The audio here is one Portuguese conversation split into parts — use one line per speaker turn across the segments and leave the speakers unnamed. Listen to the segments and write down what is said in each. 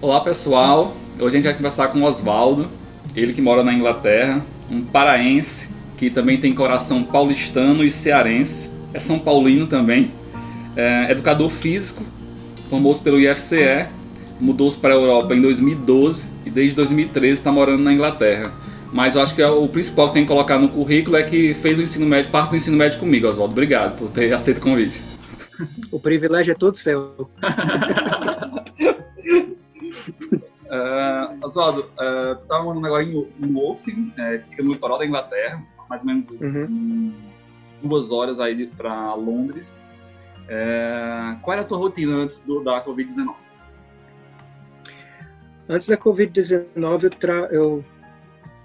Olá pessoal, hoje a gente vai conversar com o Oswaldo, ele que mora na Inglaterra, um paraense que também tem coração paulistano e cearense, é São Paulino também, é educador físico, formou-se pelo IFCE, mudou-se para a Europa em 2012 e desde 2013 está morando na Inglaterra. Mas eu acho que é o principal que tem que colocar no currículo é que fez o ensino médio, parte do ensino médio comigo, Oswaldo. Obrigado por ter aceito o convite.
O privilégio é todo seu.
Uh, Oswaldo, uh, tu estava morando agora em, em Wolfing, é, que fica no litoral da Inglaterra, mais ou menos uhum. duas horas aí para Londres. É, qual era a tua rotina antes do, da Covid-19?
Antes da Covid-19, eu, eu,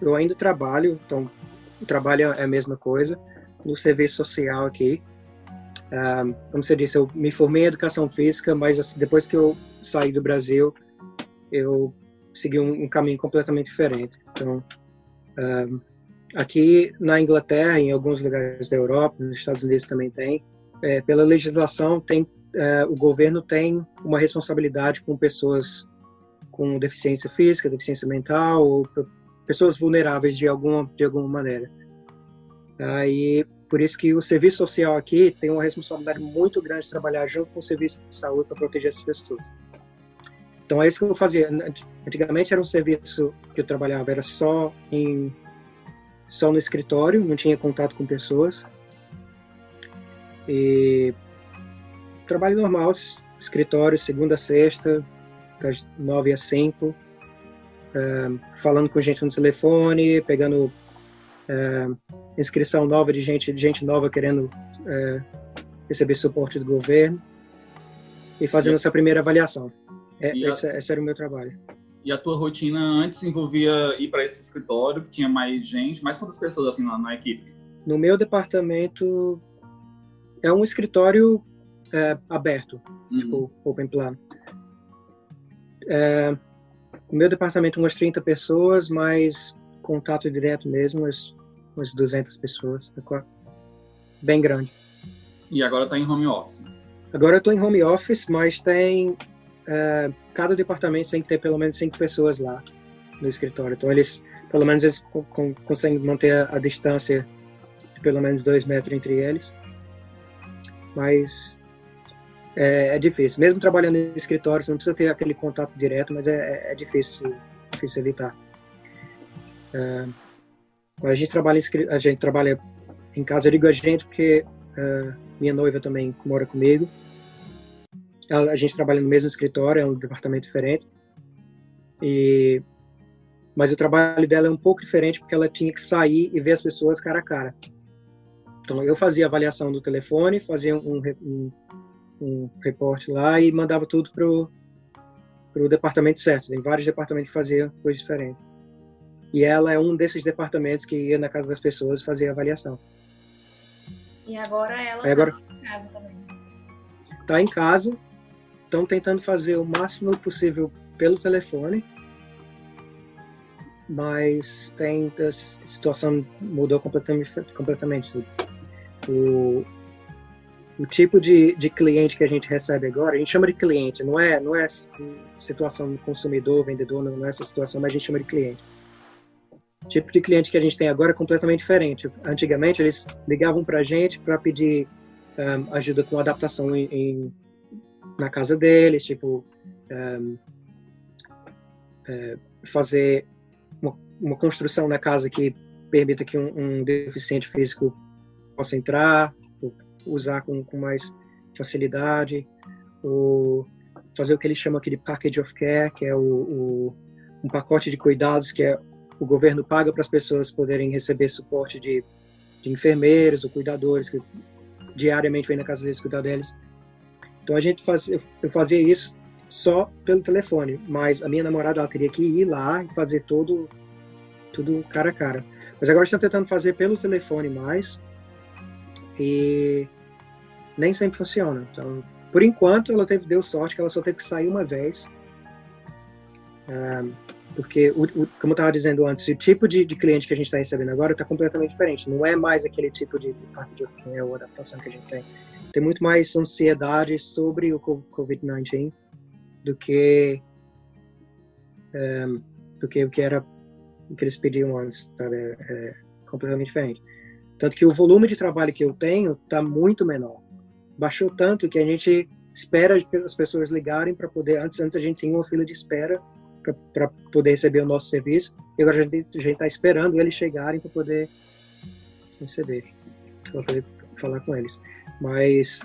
eu, ainda trabalho, então o trabalho é a mesma coisa, no serviço social aqui. Um, como você disse, eu me formei em educação física, mas assim, depois que eu saí do Brasil, eu segui um, um caminho completamente diferente. Então, um, aqui na Inglaterra, em alguns lugares da Europa, nos Estados Unidos também tem, é, pela legislação tem é, o governo tem uma responsabilidade com pessoas com deficiência física, deficiência mental ou pessoas vulneráveis de alguma de alguma maneira. Aí por isso que o serviço social aqui tem uma responsabilidade muito grande de trabalhar junto com o serviço de saúde para proteger essas pessoas. Então é isso que eu fazia. Antigamente era um serviço que eu trabalhava, era só em só no escritório, não tinha contato com pessoas. E trabalho normal, escritório, segunda a sexta, das nove às cinco, uh, falando com gente no telefone, pegando uh, inscrição nova de gente, de gente nova querendo uh, receber suporte do governo e fazendo essa primeira avaliação. É, esse, a... esse, era o meu trabalho.
E a tua rotina antes envolvia ir para esse escritório, que tinha mais gente, mais quantas pessoas assim na, na equipe?
No meu departamento é um escritório é, aberto, uhum. tipo open plan. É, no meu departamento umas 30 pessoas, mas contato direto mesmo, umas, umas 200 pessoas, é bem grande.
E agora está em home office?
Agora eu estou em home office, mas tem uh, cada departamento tem que ter pelo menos cinco pessoas lá no escritório. Então eles, pelo menos eles conseguem manter a, a, distância de pelo menos dois metros entre eles. Mas é, é, difícil. Mesmo trabalhando em escritório, você não precisa ter aquele contato direto, mas é, é, é difícil, difícil evitar. Uh, a gente trabalha em, a gente trabalha em casa, eu digo a gente porque uh, minha noiva também mora comigo a gente trabalha no mesmo escritório, é um departamento diferente. E mas o trabalho dela é um pouco diferente porque ela tinha que sair e ver as pessoas cara a cara. Então eu fazia avaliação do telefone, fazia um, um, um reporte lá e mandava tudo pro pro departamento certo. Tem vários departamentos que faziam coisas diferentes. E ela é um desses departamentos que ia na casa das pessoas fazer avaliação.
E agora ela está agora... em casa também.
Tá em casa, estão tentando fazer o máximo possível pelo telefone, mas tem a situação mudou completamente completamente. O, o tipo de, de cliente que a gente recebe agora a gente chama de cliente não é não é situação consumidor vendedor não é essa situação mas a gente chama de cliente. O tipo de cliente que a gente tem agora é completamente diferente. Antigamente eles ligavam para a gente para pedir um, ajuda com adaptação em, em na casa deles, tipo, um, é, fazer uma, uma, construção na casa que permita que um, um deficiente físico possa entrar, usar com, com mais facilidade, ou fazer o que eles chamam aqui de package of care, que é o, o um pacote de cuidados que é, o governo paga para as pessoas poderem receber suporte de, de enfermeiros ou cuidadores que diariamente vêm na casa deles cuidar deles. Então a gente fazia, eu fazia isso só pelo telefone, mas a minha namorada ela teria que ir lá e fazer todo tudo cara a cara. Mas agora estão tentando fazer pelo telefone mais e nem sempre funciona. Então, por enquanto, ela teve deu sorte que ela só teve que sair uma vez, um, porque o, o, como eu estava dizendo antes, o tipo de, de cliente que a gente está recebendo agora está completamente diferente. Não é mais aquele tipo de package of care ou adaptação que a gente tem tem muito mais ansiedade sobre o Covid-19 do que é, do que o que era o que eles pediam antes, sabe? É, é completamente diferente. Tanto que o volume de trabalho que eu tenho está muito menor. Baixou tanto que a gente espera as pessoas ligarem para poder. Antes, antes a gente tinha uma fila de espera para poder receber o nosso serviço. E agora a gente está esperando eles chegarem para poder receber, para falar com eles. Mas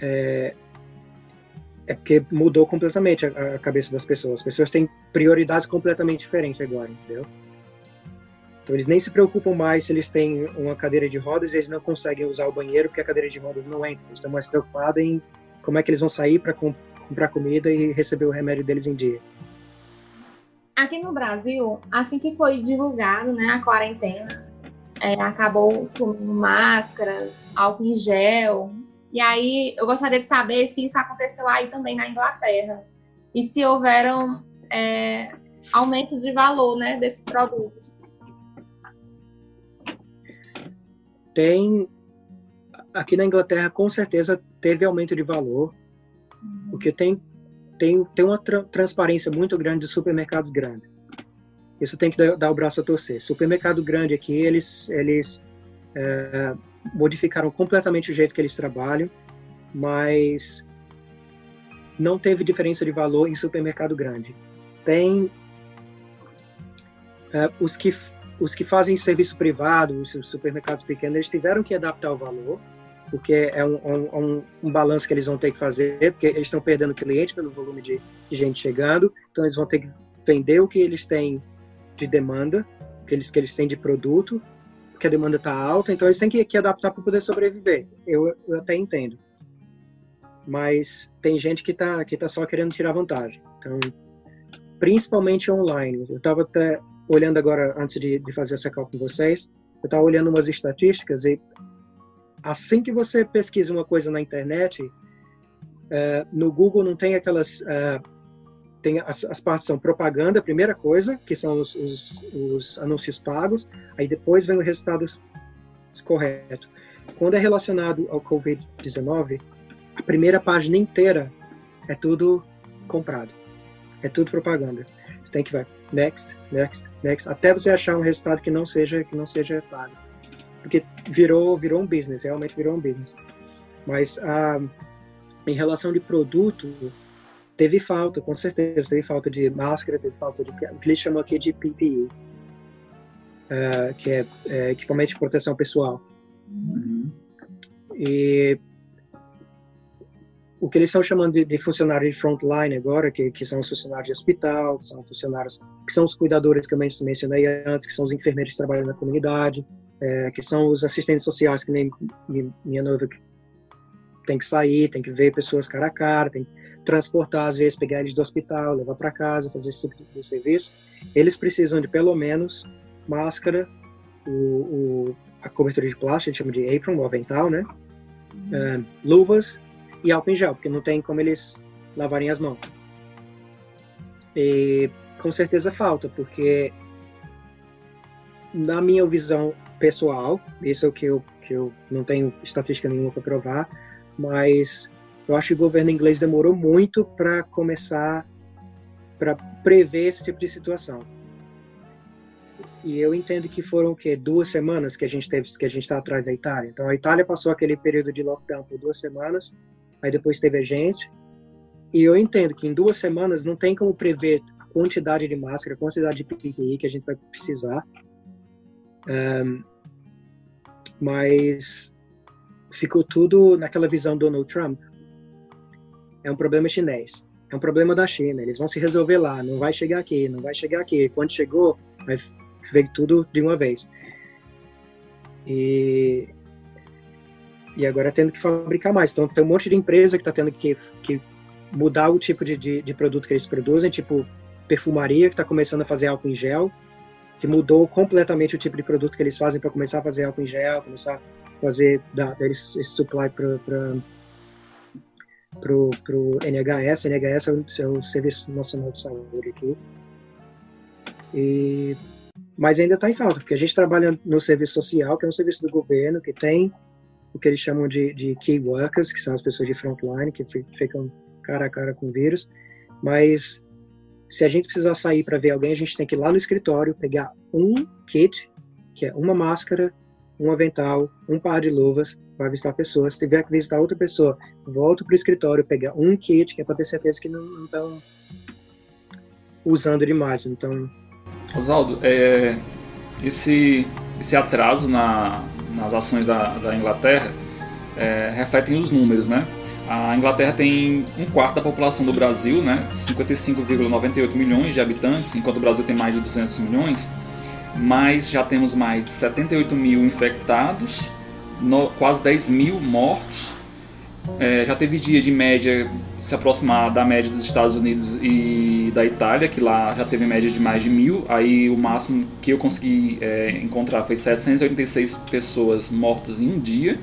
é, é porque mudou completamente a, a, cabeça das pessoas. As pessoas têm prioridades completamente diferentes agora, entendeu? Então eles nem se preocupam mais se eles têm uma cadeira de rodas e eles não conseguem usar o banheiro porque a cadeira de rodas não entra. Eles estão mais preocupados em como é que eles vão sair para comp comprar comida e receber o remédio deles em dia.
Aqui no Brasil, assim que foi divulgado né, a quarentena, é, acabou sumindo máscaras, álcool em gel. E aí eu gostaria de saber se isso aconteceu aí também na Inglaterra. E se houveram é, aumentos de valor né, desses produtos.
Tem. Aqui na Inglaterra, com certeza, teve aumento de valor. Uhum. Porque tem tem, tem uma tra transparência muito grande dos supermercados grandes. Isso tem que dar, dar, o braço a torcer. Supermercado grande aqui, eles, eles é, modificaram completamente o jeito que eles trabalham, mas não teve diferença de valor em supermercado grande. Tem é, os que os que fazem serviço privado, os supermercados pequenos, eles tiveram que adaptar o valor, porque é um, um, um, balanço que eles vão ter que fazer, porque eles estão perdendo cliente pelo volume de, de, gente chegando, então eles vão ter que vender o que eles têm de demanda, que eles, que eles têm de produto, porque a demanda está alta, então eles têm que, que adaptar para poder sobreviver. Eu, eu, até entendo. Mas tem gente que está que tá só querendo tirar vantagem. Então, principalmente online. Eu estava até olhando agora, antes de, de fazer essa call com vocês, eu estava olhando umas estatísticas e assim que você pesquisa uma coisa na internet, uh, no Google não tem aquelas. Uh, tem as, as, partes são propaganda, primeira coisa, que são os, os, os anúncios pagos, aí depois vem o resultado correto. Quando é relacionado ao Covid-19, a primeira página inteira é tudo comprado, é tudo propaganda. Você tem que vai next, next, next, até você achar um resultado que não seja que não seja pago porque virou virou um business, realmente virou um business. Mas ah, em relação de produto, teve falta, com certeza, teve falta de máscara, teve falta de o que eles chamam aqui de PPE, uh, ah, que é, é, equipamento de proteção pessoal. Uhum. E o que eles estão chamando de, de funcionários de frontline agora, que, que são os funcionários de hospital, que são funcionários, que são os cuidadores que eu mencionei antes, que são os enfermeiros que trabalham na comunidade, é, que são os assistentes sociais, que nem minha noiva tem que sair, tem que ver pessoas cara a cara, tem que transportar, às vezes, pegar eles do hospital, levar para casa, fazer esse tipo de serviço. Eles precisam de pelo menos máscara, o, o a cobertura de plástico, a gente chama de apron, o avental, né? Uhum. Uh, luvas e álcool em gel, porque não tem como eles lavarem as mãos. E com certeza falta, porque na minha visão pessoal, isso é o que eu, que eu não tenho estatística nenhuma para provar, mas eu acho que o governo inglês demorou muito para começar para prever esse tipo de situação. E eu entendo que foram o quê? Duas semanas que a gente teve, que a gente está atrás da Itália. Então a Itália passou aquele período de lockdown por duas semanas, aí depois teve a gente. E eu entendo que em duas semanas não tem como prever a quantidade de máscara, a quantidade de PPI que a gente vai precisar. Um, mas ficou tudo naquela visão do Donald Trump. É um problema chinês, é um problema da China. Eles vão se resolver lá, não vai chegar aqui, não vai chegar aqui. Quando chegou, vai ver tudo de uma vez. E e agora tendo que fabricar mais. Então tem um monte de empresa que está tendo que, que mudar o tipo de, de, de, produto que eles produzem, tipo perfumaria que está começando a fazer álcool em gel que mudou completamente o tipo de produto que eles fazem para começar a fazer álcool em gel, começar a fazer da, esse supply para pro, pro NHS. NHS é o, é o, Serviço Nacional de Saúde aqui. E, mas ainda está em falta, porque a gente trabalha no serviço social, que é um serviço do governo, que tem o que eles chamam de, de key workers, que são as pessoas de frontline, que ficam cara a cara com o vírus, mas se a gente precisar sair para ver alguém, a gente tem que ir lá no escritório, pegar um kit, que é uma máscara, um avental, um par de luvas para visitar pessoas. Se tiver que visitar outra pessoa, volta para o escritório, pegar um kit, que é para ter certeza que não estão usando demais. Então.
Oswaldo, é, esse, esse atraso na, nas ações da, da Inglaterra é, refletem os números, né? A Inglaterra tem um quarto da população do Brasil, né? 55,98 milhões de habitantes, enquanto o Brasil tem mais de 200 milhões mas já temos mais de 78 mil infectados, no, quase 10 mil mortos. É, já teve dia de média se aproximar da média dos Estados Unidos e da Itália, que lá já teve média de mais de mil. Aí o máximo que eu consegui é, encontrar foi 786 pessoas mortas em um dia.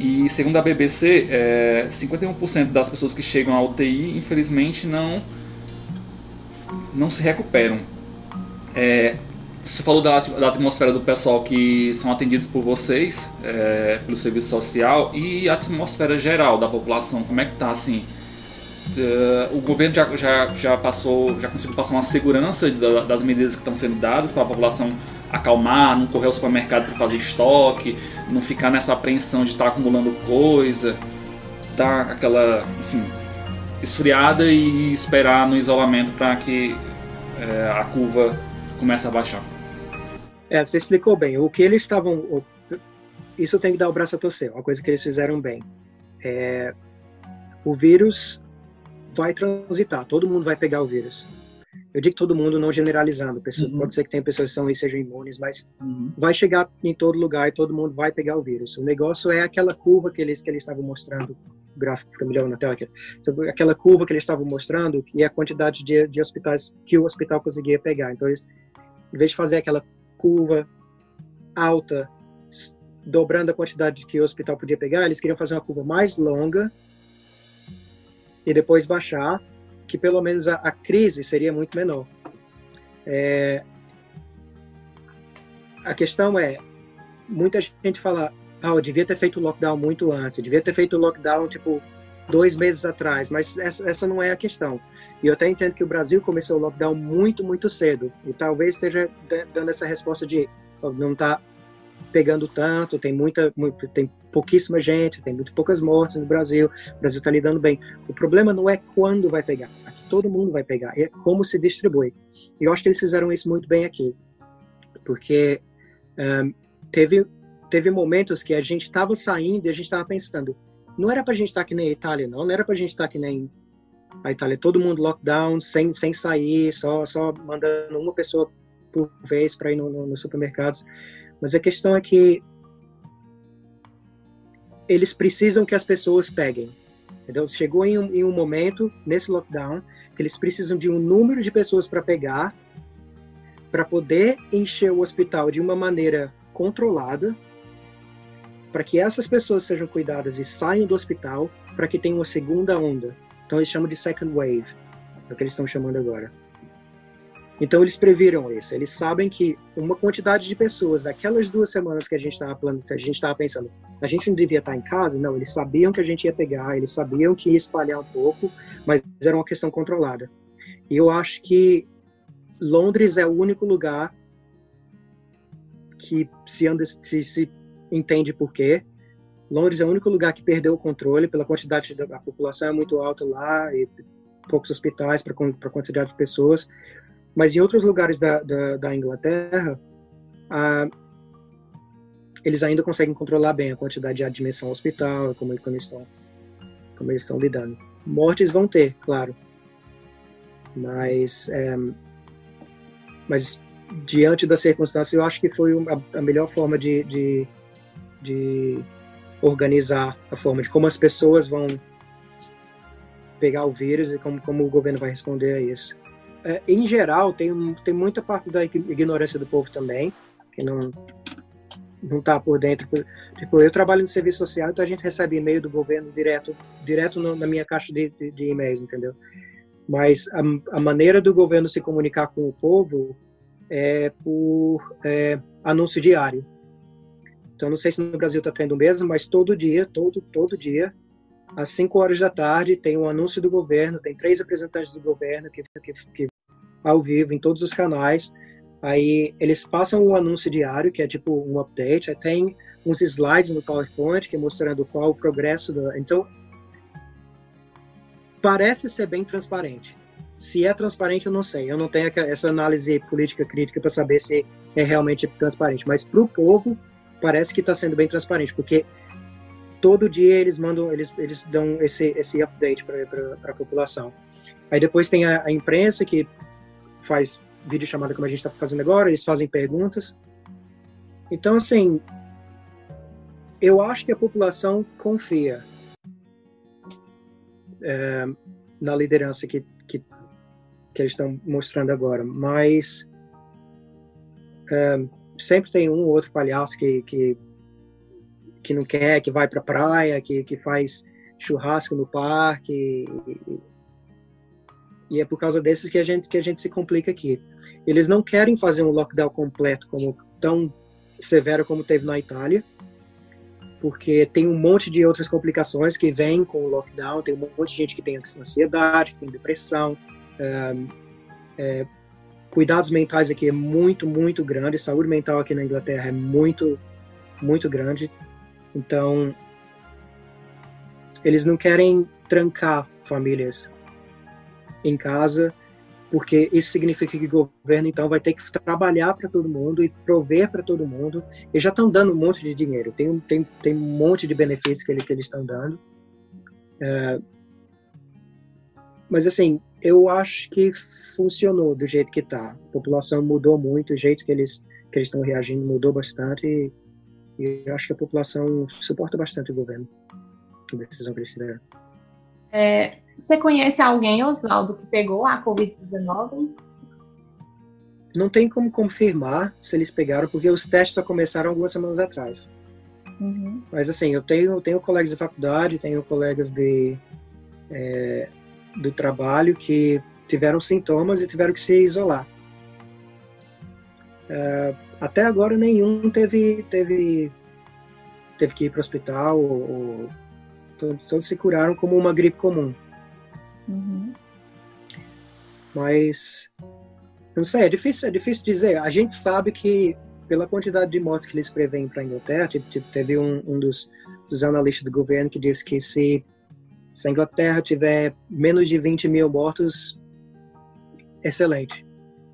E segundo a BBC, é, 51% das pessoas que chegam à UTI, infelizmente, não, não se recuperam. É, você falou da, da, atmosfera do pessoal que são atendidos por vocês, é, pelo serviço social, e a atmosfera geral da população, como é que tá assim? Uh, o governo já, já, já passou, já conseguiu passar uma segurança da, das medidas que estão sendo dadas para a população acalmar, não correr ao supermercado para fazer estoque, não ficar nessa apreensão de estar tá acumulando coisa, dar tá aquela, enfim, esfriada e esperar no isolamento para que é, a curva começa a baixar.
É, você explicou bem. O que eles estavam. Isso tem que dar o braço a torcer, uma coisa que eles fizeram bem. É, o vírus vai transitar, todo mundo vai pegar o vírus. Eu digo todo mundo, não generalizando. Pessoas, uhum. Pode ser que tem pessoas que são, sejam imunes, mas uhum. vai chegar em todo lugar e todo mundo vai pegar o vírus. O negócio é aquela curva que eles que eles estavam mostrando, o gráfico fica melhor na tela aqui. Aquela curva que eles estavam mostrando e a quantidade de, de hospitais que o hospital conseguia pegar. Então, eles, em vez de fazer aquela curva alta, dobrando a quantidade que o hospital podia pegar, eles queriam fazer uma curva mais longa e depois baixar, que pelo menos a, a crise seria muito menor. É, a questão é, muita gente fala, ah, eu devia ter feito o lockdown muito antes, devia ter feito o lockdown, tipo, dois meses atrás, mas essa, essa não é a questão. E eu até entendo que o Brasil começou o lockdown muito, muito cedo. E talvez esteja dando essa resposta de não está pegando tanto, tem muita, muito, tem pouquíssima gente, tem muito poucas mortes no Brasil, o Brasil está lidando bem. O problema não é quando vai pegar, aqui todo mundo vai pegar, é como se distribui. E eu acho que eles fizeram isso muito bem aqui, porque um, teve teve momentos que a gente estava saindo e a gente estava pensando, não era para a gente estar tá que nem Itália, não, não era para a gente estar tá que nem a Itália, todo mundo lockdown, sem, sem sair, só, só mandando uma pessoa por vez para ir nos no, supermercados. Mas a questão é que eles precisam que as pessoas peguem. Entendeu? Chegou em um, em um momento, nesse lockdown, que eles precisam de um número de pessoas para pegar, para poder encher o hospital de uma maneira controlada, para que essas pessoas sejam cuidadas e saiam do hospital, para que tenha uma segunda onda. Então eles chamam de second wave, é o que eles estão chamando agora. Então eles previram isso. Eles sabem que uma quantidade de pessoas daquelas duas semanas que a gente estava a gente estava pensando, a gente não devia estar em casa. Não, eles sabiam que a gente ia pegar, eles sabiam que ia espalhar um pouco, mas era uma questão controlada. E eu acho que Londres é o único lugar que se, anda, se, se entende por quê, Londres é o único lugar que perdeu o controle pela quantidade da população é muito alta lá e poucos hospitais para a quantidade de pessoas. Mas em outros lugares da, da, da Inglaterra, eles ainda conseguem controlar bem a quantidade de admissão ao hospital, como, como, eles estão, como eles estão lidando. Mortes vão ter, claro. Mas, é, mas diante das circunstâncias, eu acho que foi a, a melhor forma de, de, de organizar a forma de como as pessoas vão pegar o vírus e como, como o governo vai responder a isso. É, em geral, tem, tem muita parte da ignorância do povo também, que não não está por dentro. Tipo, eu trabalho no serviço social, então a gente recebe e-mail do governo direto, direto no, na minha caixa de, de, de e-mails, entendeu? Mas a, a, maneira do governo se comunicar com o povo é por é, anúncio diário. Então, não sei se no Brasil está tendo mesmo, mas todo dia, todo, todo dia, às 5 horas da tarde tem um anúncio do governo, tem três representantes do governo que, que, que ao vivo em todos os canais. Aí eles passam um anúncio diário, que é tipo um update, aí tem uns slides no PowerPoint que é mostrando qual o progresso do. Então, parece ser bem transparente. Se é transparente, eu não sei. Eu não tenho essa análise política crítica para saber se é realmente transparente. Mas para o povo, parece que está sendo bem transparente, porque todo dia eles mandam, eles, eles dão esse, esse update para a população. Aí depois tem a, a imprensa que faz vídeo chamada como a gente está fazendo agora, eles fazem perguntas. Então, assim, eu acho que a população confia é, na liderança que, que, que, eles estão mostrando agora, mas é, sempre tem um ou outro palhaço que, que, que não quer, que vai para praia, que, que faz churrasco no parque. E, e é por causa desses que a gente que a gente se complica aqui. Eles não querem fazer um lockdown completo como tão severo como teve na Itália, porque tem um monte de outras complicações que vêm com o lockdown. Tem um monte de gente que tem ansiedade, que tem depressão. É, é, cuidados mentais aqui é muito, muito grande. Saúde mental aqui na Inglaterra é muito, muito grande. Então, eles não querem trancar famílias em casa porque isso significa que o governo então vai ter que trabalhar para todo mundo e prover para todo mundo. Eles já estão dando um monte de dinheiro, tem, tem, tem um monte de benefícios que, ele, que eles estão dando. É, mas assim, eu acho que funcionou do jeito que está. A população mudou muito, o jeito que eles que eles estão reagindo mudou bastante e, e acho que a população suporta bastante o governo, a decisão que eles tiveram.
É, você conhece alguém, Oswaldo, que pegou a Covid-19?
Não tem como confirmar se eles pegaram, porque os testes só começaram algumas semanas atrás. Uhum. Mas assim, eu tenho, tenho colegas de faculdade, tenho colegas de, é, do trabalho que tiveram sintomas e tiveram que se isolar. É, até agora nenhum teve, teve, teve que ir para o hospital, ou, ou, todos se curaram como uma gripe comum. Uhum. Mas, não sei, é difícil, é difícil dizer. A gente sabe que, pela quantidade de mortes que eles preveem para a Inglaterra, teve um, um dos, dos, analistas do governo que disse que se, se a Inglaterra tiver menos de 20 mil mortos, excelente.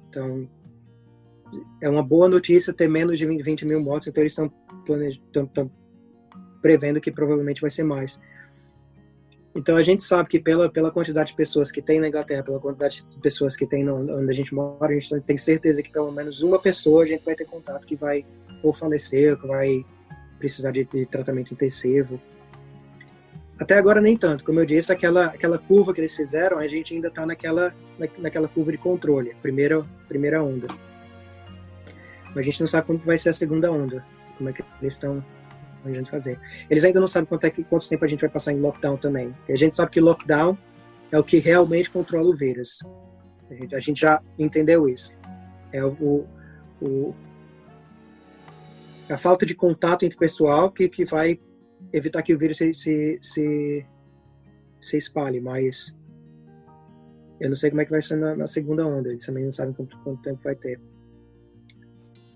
Então, é uma boa notícia ter menos de 20 mil mortos, então eles estão prevendo que provavelmente vai ser mais. Então a gente sabe que pela, pela quantidade de pessoas que tem na Inglaterra, pela quantidade de pessoas que tem no, onde a gente mora, a gente tem certeza que pelo menos uma pessoa a gente vai ter contato que vai ou falecer, ou que vai precisar de, de tratamento intensivo. Até agora nem tanto, como eu disse, aquela aquela curva que eles fizeram, a gente ainda está naquela na, naquela curva de controle, primeira primeira onda. Mas a gente não sabe como vai ser a segunda onda, como é que eles estão gente fazer. Eles ainda não sabem quanto, é que, quanto tempo a gente vai passar em lockdown também. A gente sabe que lockdown é o que realmente controla o vírus. A gente, a gente já entendeu isso. É o, o, a falta de contato entre pessoal que, que vai evitar que o vírus se, se, se, se espalhe, mas eu não sei como é que vai ser na, na segunda onda. Eles também não sabem quanto, quanto tempo vai ter.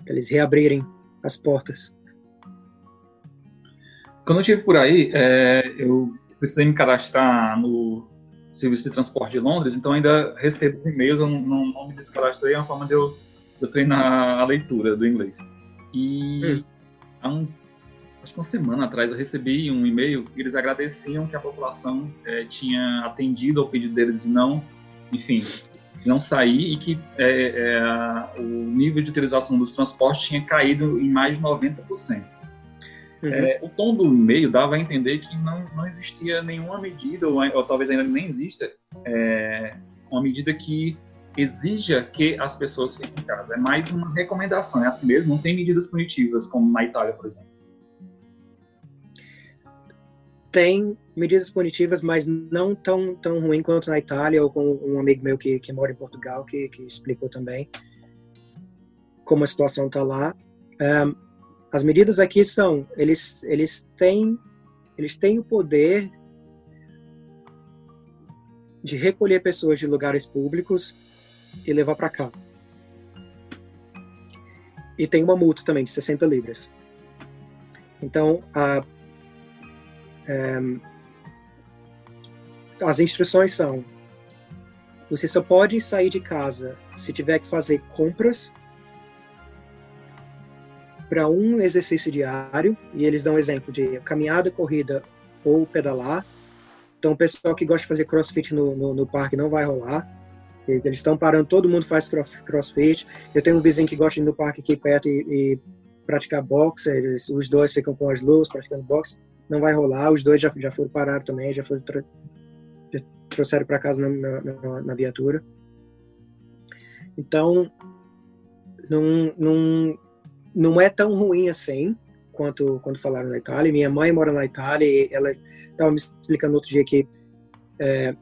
Eles reabrirem as portas.
Quando eu estive por aí, é, eu precisei me cadastrar no serviço de transporte de Londres, então ainda recebo os e-mails, eu não, não, não me descadastrei, é uma forma de eu, de eu treinar a leitura do inglês. E hum. há um, acho que uma semana atrás eu recebi um e-mail e eles agradeciam que a população é, tinha atendido ao pedido deles de não, enfim, não sair e que é, é, o nível de utilização dos transportes tinha caído em mais de 90%. Uhum. É, o tom do e-mail dava a entender que não, não existia nenhuma medida, ou, ou talvez ainda nem exista, é, uma medida que exija que as pessoas fiquem em casa. É mais uma recomendação, é assim mesmo, não tem medidas punitivas, como na Itália, por exemplo.
Tem medidas punitivas, mas não tão, tão ruim quanto na Itália, ou com um amigo meu que, que mora em Portugal, que, que explicou também como a situação está lá. Um, as medidas aqui são, eles, eles têm eles têm o poder de recolher pessoas de lugares públicos e levar para cá. E tem uma multa também de 60 libras. Então, a, as instruções são: você só pode sair de casa se tiver que fazer compras para um exercício diário, e eles dão exemplo de caminhada, corrida ou pedalar. Então, o pessoal que gosta de fazer crossfit no, no, no parque não vai rolar. Eles estão parando, todo mundo faz crossfit. Eu tenho um vizinho que gosta de ir no parque aqui perto e, e praticar boxe. Eles, os dois ficam com as luzes praticando boxe. Não vai rolar. Os dois já, já foram parados também, já foram já trouxeram para casa na, na, na, viatura. Então, não, não, não é tão ruim assim quanto quando falaram na Itália. Minha mãe mora na Itália e ela estava me explicando outro dia que é,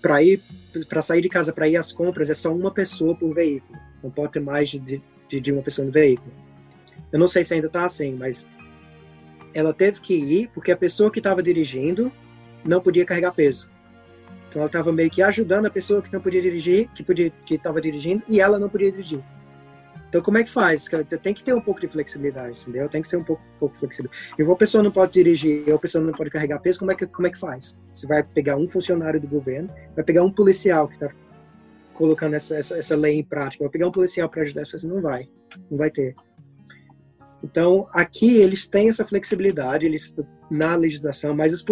para ir para sair de casa para ir às compras é só uma pessoa por veículo. Não pode ter mais de, de, de uma pessoa no veículo. Eu não sei se ainda está assim, mas ela teve que ir porque a pessoa que estava dirigindo não podia carregar peso. Então ela estava meio que ajudando a pessoa que não podia dirigir, que podia que estava dirigindo e ela não podia dirigir. Então, como é que faz? Tem que ter um pouco de flexibilidade, entendeu? Tem que ser um pouco, um pouco flexível. E uma pessoa não pode dirigir, uma pessoa não pode carregar peso, como é que, como é que faz? Você vai pegar um funcionário do governo, vai pegar um policial que está colocando essa, essa, essa, lei em prática, vai pegar um policial para ajudar pessoas? Não vai. Não vai ter. Então, aqui eles têm essa flexibilidade eles, na legislação, mas os,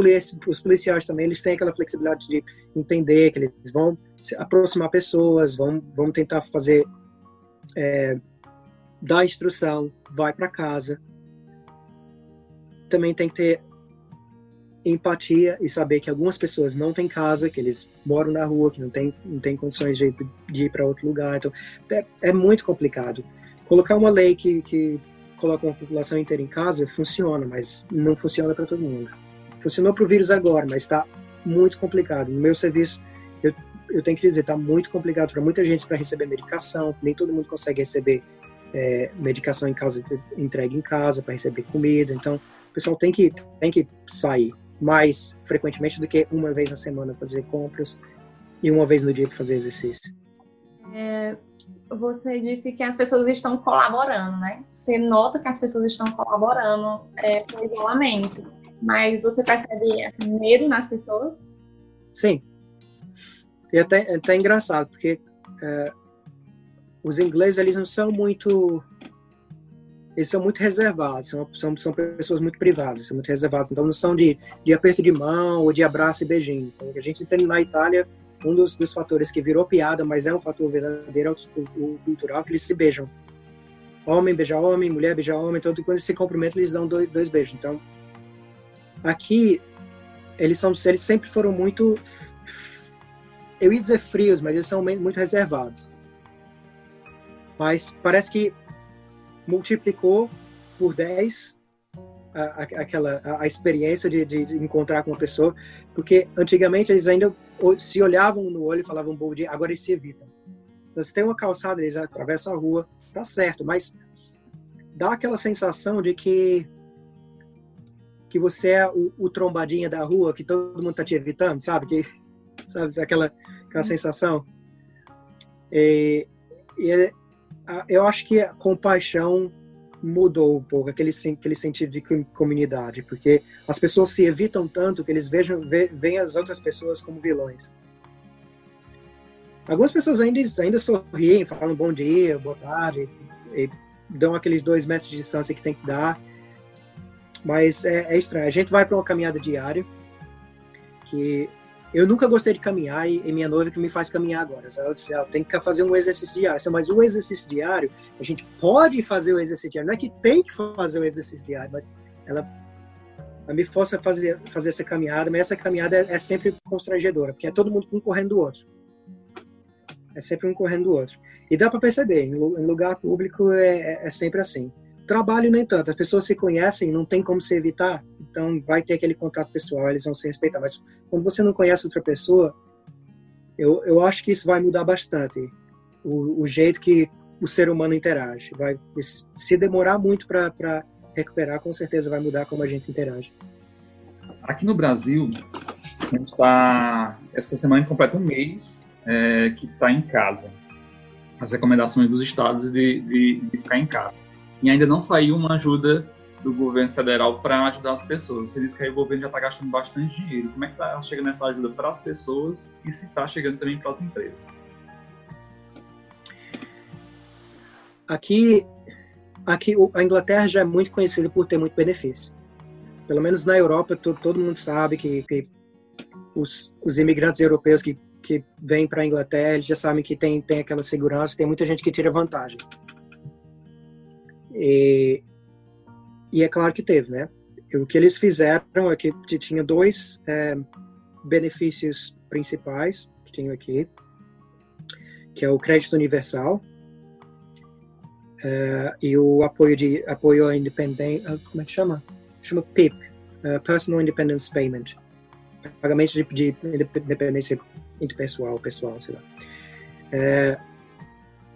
os policiais também eles têm aquela flexibilidade de entender que eles vão aproximar pessoas, vão, vão tentar fazer é, a instrução, vai para casa. Também tem que ter empatia e saber que algumas pessoas não têm casa, que eles moram na rua, que não tem, não tem condições de, de ir para outro lugar. Então, é, é, muito complicado. Colocar uma lei que, que coloca uma população inteira em casa funciona, mas não funciona para todo mundo. Funcionou para o vírus agora, mas está muito complicado. No meu serviço, eu, eu tenho que dizer, está muito complicado para muita gente para receber medicação, nem todo mundo consegue receber é, medicação em casa entregue em casa para receber comida. Então, o pessoal tem que tem que sair mais frequentemente do que uma vez na semana fazer compras e uma vez no dia para fazer exercício.
É, você disse que as pessoas estão colaborando, né? Você nota que as pessoas estão colaborando é, com o isolamento, mas você percebe assim, medo nas pessoas?
Sim. E até, até engraçado, porque é, os ingleses eles não são muito eles são muito reservados, são, são, são pessoas muito privadas, são muito reservados, então não são de, de aperto de mão ou de abraço e beijinho. Então, a gente tem na Itália um dos, dos fatores que virou piada, mas é um fator verdadeiro, é o cultural, que eles se beijam. Homem beija homem, mulher beija homem, então quando eles se cumprimentam, eles dão dois, dois beijos. Então, aqui, eles, são, eles sempre foram muito, eu ia dizer frios, mas eles são muito reservados. Mas parece que multiplicou por 10 a, a, aquela a, a experiência de, de, encontrar com uma pessoa, porque antigamente eles ainda se olhavam no olho e falavam bom dia, agora eles se evitam. Então, se tem uma calçada, eles atravessam a rua, tá certo, mas dá aquela sensação de que que você é o, o trombadinha da rua, que todo mundo tá te evitando, sabe? Que, sabe aquela, aquela sensação. E, e é, eu acho que a compaixão mudou um pouco aquele aquele sentido de comunidade, porque as pessoas se evitam tanto que eles vejam veem as outras pessoas como vilões. Algumas pessoas ainda ainda sorriem, falam bom dia, boa tarde, e dão aqueles dois metros de distância que tem que dar, mas é, é estranho. A gente vai para uma caminhada diária que eu nunca gostei de caminhar e, minha noiva que me faz caminhar agora. Ela disse, ela tem que fazer um exercício diário. Mas o exercício diário, a gente pode fazer o exercício diário. Não é que tem que fazer o exercício diário, mas ela, ela me força a fazer, fazer essa caminhada. Mas essa caminhada é, é sempre constrangedora, porque é todo mundo um correndo do outro. É sempre um correndo do outro. E dá para perceber, em lugar público é, é, é sempre assim. Trabalho, nem tanto. As pessoas se conhecem, não tem como se evitar, então vai ter aquele contato pessoal, eles vão se respeitar. Mas quando você não conhece outra pessoa, eu, eu acho que isso vai mudar bastante. O, o jeito que o ser humano interage. Vai, se demorar muito para recuperar, com certeza vai mudar como a gente interage.
Aqui no Brasil,
A gente está, essa semana completa um mês é, que está em casa. As recomendações dos estados de, de, de, ficar em casa. E ainda não saiu uma ajuda do governo federal para ajudar as pessoas. Você disse que aí o governo já está gastando bastante dinheiro. Como é que está chegando essa ajuda para as pessoas e se está chegando também para as empresas?
Aqui, aqui a Inglaterra já é muito conhecida por ter muito benefício. Pelo menos na Europa, todo, todo mundo sabe que, que os, os imigrantes europeus que, que vêm para a Inglaterra, eles já sabem que tem, tem aquela segurança, tem muita gente que tira vantagem. E, e é claro que teve, né? O que eles fizeram é que tinha dois é, benefícios principais que tenho aqui, que é o crédito universal é, e o apoio de apoio à independência, como é que chama? Chama PIP, uh, Personal Independence Payment, pagamento de, de independência interpessoal, pessoal, sei lá. É,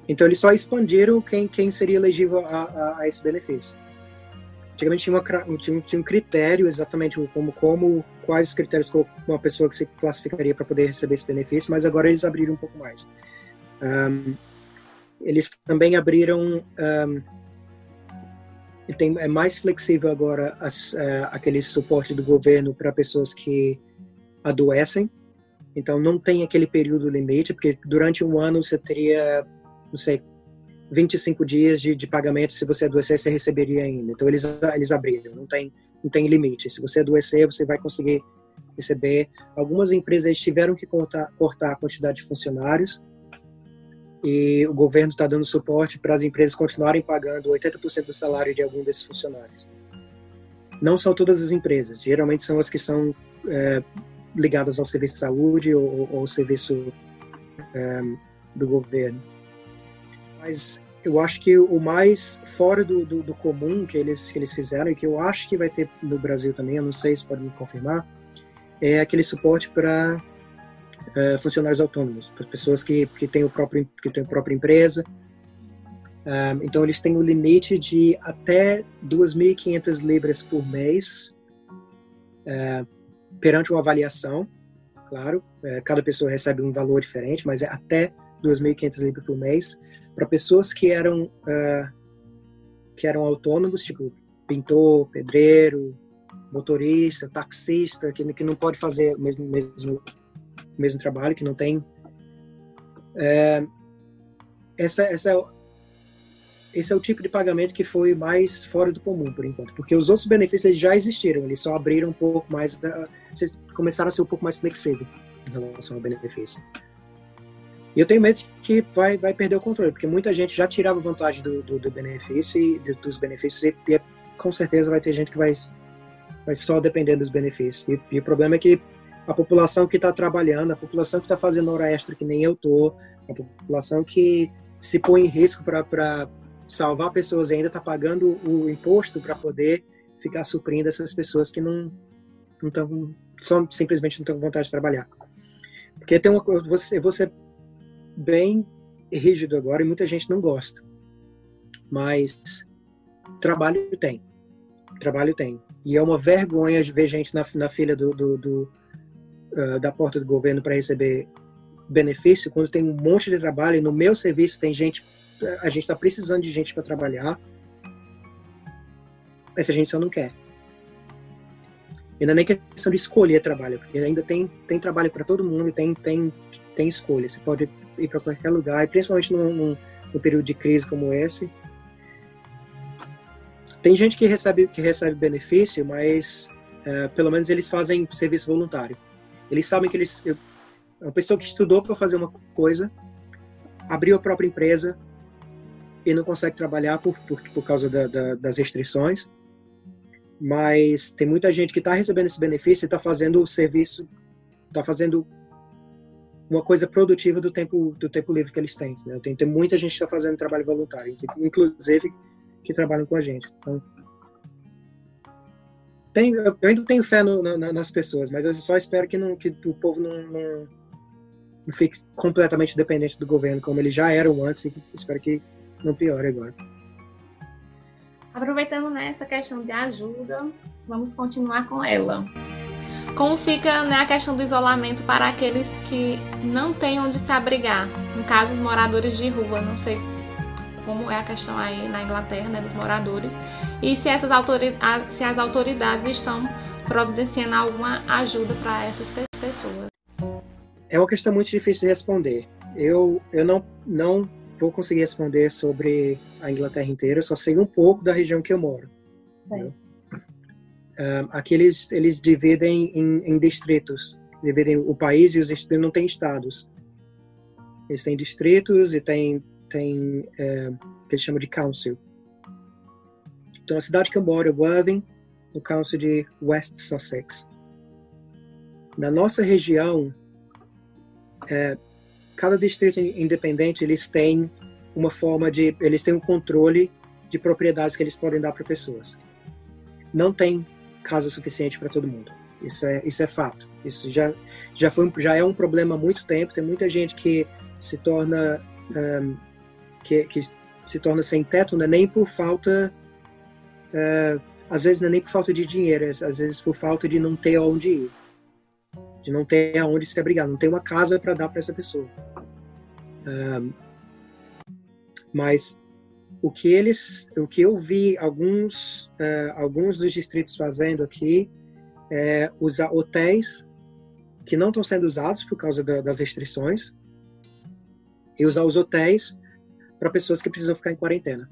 então eles só expandiram quem, quem seria elegível a, a, a esse benefício. Antigamente tinha, uma, tinha, tinha, um critério exatamente como, como quais os critérios uma pessoa que se classificaria para poder receber esse benefício, mas agora eles abriram um pouco mais. Um, eles também abriram um, tem, é mais flexível agora as, uh, aquele suporte do governo para pessoas que adoecem. Então não tem aquele período limite, porque durante um ano você teria, não sei, 25 dias de, de pagamento, se você adoecer, você receberia ainda. Então, eles, eles abriram, não tem, não tem limite. Se você adoecer, você vai conseguir receber. Algumas empresas tiveram que cortar, a quantidade de funcionários e o governo está dando suporte para as empresas continuarem pagando 80% do salário de algum desses funcionários. Não são todas as empresas, geralmente são as que são é, ligadas ao serviço de saúde ou, ou serviço é, do governo mas eu acho que o mais fora do, do, do, comum que eles, que eles fizeram, e que eu acho que vai ter no Brasil também, eu não sei se pode me confirmar, é aquele suporte para uh, é, funcionários autônomos, para pessoas que, que, têm o próprio, que têm a própria empresa. Um, é, então, eles têm um limite de até 2.500 libras por mês uh, perante uma avaliação, claro, uh, cada pessoa recebe um valor diferente, mas é até 2.500 libras por mês para pessoas que eram uh, que eram autônomos, tipo pintor, pedreiro, motorista, taxista, que, que não pode fazer o mesmo, mesmo, mesmo trabalho, que não tem. É, essa, essa, é esse é o tipo de pagamento que foi mais fora do comum, por enquanto, porque os outros benefícios já existiram, eles só abriram um pouco mais, da, começaram a ser um pouco mais flexíveis em relação ao benefício. E eu tenho medo que vai, vai perder o controle, porque muita gente já tirava vantagem do, do, do benefício e dos benefícios, e, e, com certeza vai ter gente que vai, vai só depender dos benefícios. E, e o problema é que a população que está trabalhando, a população que está fazendo hora extra, que nem eu tô, a população que se põe em risco para salvar pessoas e ainda está pagando o imposto para poder ficar suprindo essas pessoas que não estão simplesmente não estão com vontade de trabalhar. Porque tem uma você você bem rígido agora e muita gente não gosta. Mas trabalho tem. Trabalho tem. E é uma vergonha ver gente na, na fila do, do, do uh, da porta do governo para receber benefício quando tem um monte de trabalho e no meu serviço tem gente a gente está precisando de gente para trabalhar mas a gente só não quer ainda nem questão de escolher trabalho porque ainda tem tem trabalho para todo mundo tem tem tem escolha você pode ir para qualquer lugar, e principalmente num, num, num, período de crise como esse. Tem gente que recebe, que recebe benefício, mas uh, pelo menos eles fazem serviço voluntário. Eles sabem que eles. Eu, uma pessoa que estudou para fazer uma coisa, abriu a própria empresa e não consegue trabalhar por, por, por causa da, da, das restrições. Mas tem muita gente que está recebendo esse benefício e está fazendo o serviço, está fazendo uma coisa produtiva do tempo do tempo livre que eles têm. Né? Tem, tem muita gente que está fazendo trabalho voluntário, inclusive que trabalham com a gente. Então, tem, eu ainda tenho fé no, na, nas pessoas, mas eu só espero que, não, que o povo não, não, não, fique completamente dependente do governo, como eles já eram antes, e espero que não piore agora.
Aproveitando né, questão de ajuda, vamos continuar com ela. Como fica né, a questão do isolamento para aqueles que não têm onde se abrigar? No caso, os moradores de rua, não sei como é a questão aí na Inglaterra, né, dos moradores, e se, essas autoridades, se as autoridades estão providenciando alguma ajuda para essas pessoas.
É uma questão muito difícil de responder. Eu, eu não, não vou conseguir responder sobre a Inglaterra inteira, eu só sei um pouco da região que eu moro. Um, aqui eles, eles dividem em, em, distritos, dividem o país e os distritos não têm estados. Eles têm distritos e têm tem é, que eles chamam de council. Então, a cidade que eu moro é Worthing, no council de West Sussex. Na nossa região, é, cada distrito independente eles têm uma forma de, eles têm um controle de propriedades que eles podem dar para pessoas. Não tem casa suficiente para todo mundo. Isso é, isso é fato. Isso já, já, foi, já é um problema há muito tempo. Tem muita gente que se torna um, que, que se torna sem teto, não é nem por falta, uh, às vezes não é nem por falta de dinheiro, às vezes por falta de não ter aonde ir, de não ter aonde se abrigar, não ter uma casa para dar para essa pessoa. Uh, mas o que eles, o que eu vi alguns, uh, alguns dos distritos fazendo aqui é usar hotéis que não estão sendo usados por causa da, das restrições e usar os hotéis para pessoas que precisam ficar em quarentena.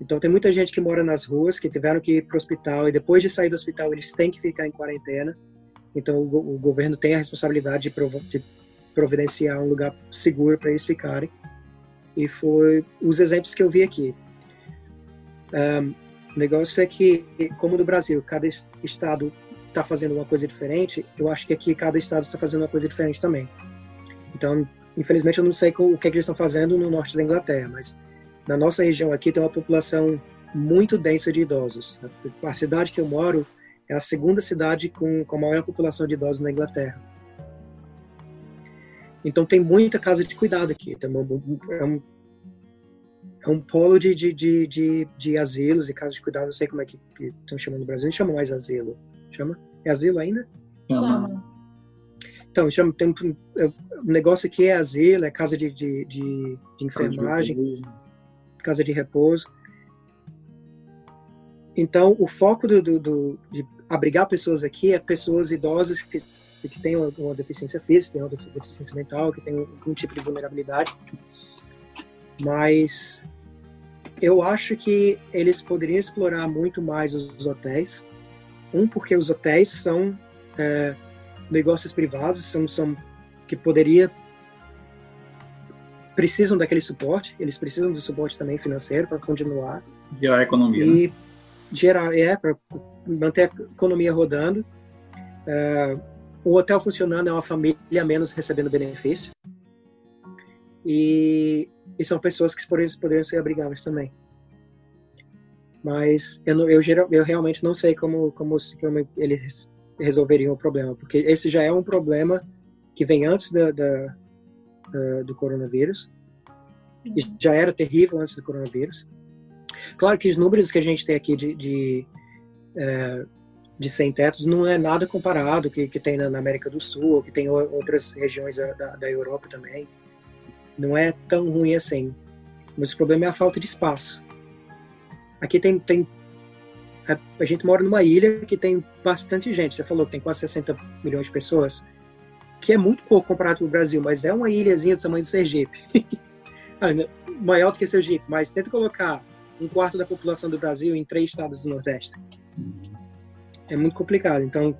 Então tem muita gente que mora nas ruas, que tiveram que ir para o hospital e depois de sair do hospital eles têm que ficar em quarentena. Então o, o governo tem a responsabilidade de, prov de providenciar um lugar seguro para eles ficarem. E foi os exemplos que eu vi aqui. Um, o negócio é que, como no Brasil, cada estado está fazendo uma coisa diferente, eu acho que aqui cada estado está fazendo uma coisa diferente também. Então, Infelizmente, eu não sei o que, é que eles estão fazendo no norte da Inglaterra, mas na nossa região aqui tem uma população muito densa de idosos. A cidade que eu moro é a segunda cidade com, com a maior população de idosos na Inglaterra. Então tem muita casa de cuidado aqui. É um, é um polo de, de, de, de, de asilos e casas de cuidado. Não sei como é que, estão chamando no Brasil. Não chamam mais asilo. Chama? É asilo ainda?
Chama.
Então, chama, tem um, o negócio aqui é asilo, é casa de, de, de, de enfermagem, casa de repouso. Então, o foco do, do, do, de abrigar pessoas aqui é pessoas idosas que, que têm uma, deficiência física, têm uma deficiência mental, que têm algum tipo de vulnerabilidade. Mas eu acho que eles poderiam explorar muito mais os hotéis. Um, porque os hotéis são é, negócios privados, são, são que poderia precisam daquele suporte, eles precisam do suporte também financeiro para continuar.
Gerar a economia.
E né? Gerar, é, para manter a economia rodando. Uh, o hotel funcionando é uma família menos recebendo benefício. E, e são pessoas que poderiam, poderiam ser abrigadas também. Mas eu, eu, eu realmente não sei como, como, como eles resolveriam o problema, porque esse já é um problema que vem antes da, da, da, do coronavírus, e já era terrível antes do coronavírus. Claro que os números que a gente tem aqui de, de, é, de sem tetos não é nada comparado que, que tem na América do Sul, ou que tem outras regiões da, da Europa também. Não é tão ruim assim. Mas o problema é a falta de espaço. Aqui tem, tem a, a, gente mora numa ilha que tem bastante gente. Você falou que tem quase 60 milhões de pessoas, que é muito pouco comparado com o Brasil, mas é uma ilhazinha do tamanho do Sergipe. Ah, maior do que Sergipe, mas tenta colocar um quarto da população do Brasil em três estados do Nordeste. É muito complicado. Então,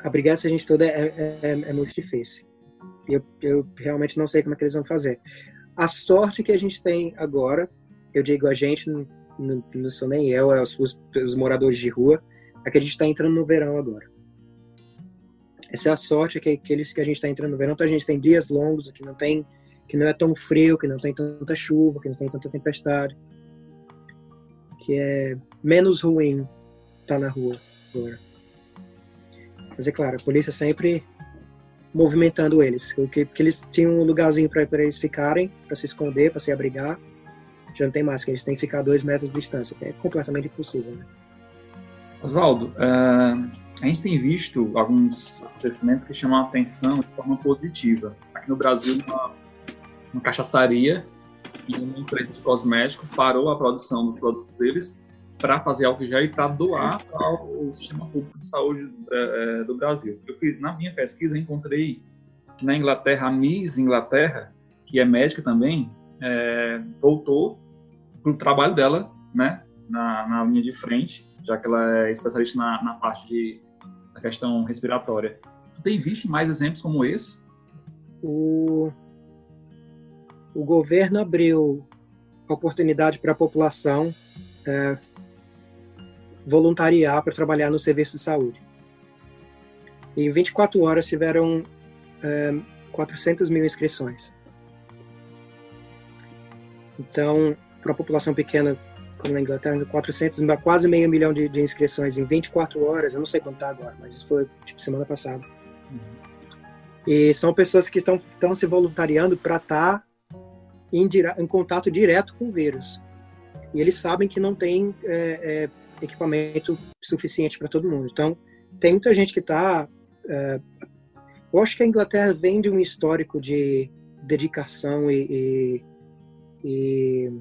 abrigar essa gente toda é, é, é muito difícil. Eu, eu realmente não sei como é que eles vão fazer. A sorte que a gente tem agora, eu digo a gente, não, não sou nem eu, é os, os, os moradores de rua, é que a gente está entrando no verão agora. Essa é a sorte que, que, eles, que a gente está entrando no verão. Então a gente tem dias longos, que não tem, que não é tão frio, que não tem tanta chuva, que não tem tanta tempestade, que é menos ruim tá na rua agora. Mas é claro, a polícia sempre movimentando eles, porque, porque eles tinham um lugarzinho para eles ficarem, para se esconder, para se abrigar já não tem mais, que eles têm que ficar dois metros de distância, que é completamente impossível. Né?
Oswaldo, uh, a gente tem visto alguns acontecimentos que chamam a atenção de forma positiva. Aqui no Brasil, uma, uma cachaçaria e uma empresa de cosmético parou a produção dos produtos deles para fazer álcool gel e para doar ao sistema público de saúde é, do Brasil. Eu fiz, na minha pesquisa encontrei que na Inglaterra a Miss Inglaterra, que é médica também, é, voltou para o trabalho dela, né, na, na linha de frente, já que ela é especialista na, na parte de da questão respiratória. Você tem visto mais exemplos como esse?
O, o governo abriu oportunidade para a população é, voluntariar para trabalhar no serviço de saúde. E em 24 horas tiveram é, 400 mil inscrições. Então, para a população pequena, como na Inglaterra, 400, quase meio milhão de, de, inscrições em 24 horas, eu não sei quanto está agora, mas foi tipo semana passada. Uhum. E são pessoas que estão se voluntariando para estar tá em, em, contato direto com o vírus. E eles sabem que não tem é, é, equipamento suficiente para todo mundo. Então, tem muita gente que está. É, eu acho que a Inglaterra vem de um histórico de dedicação e, e, e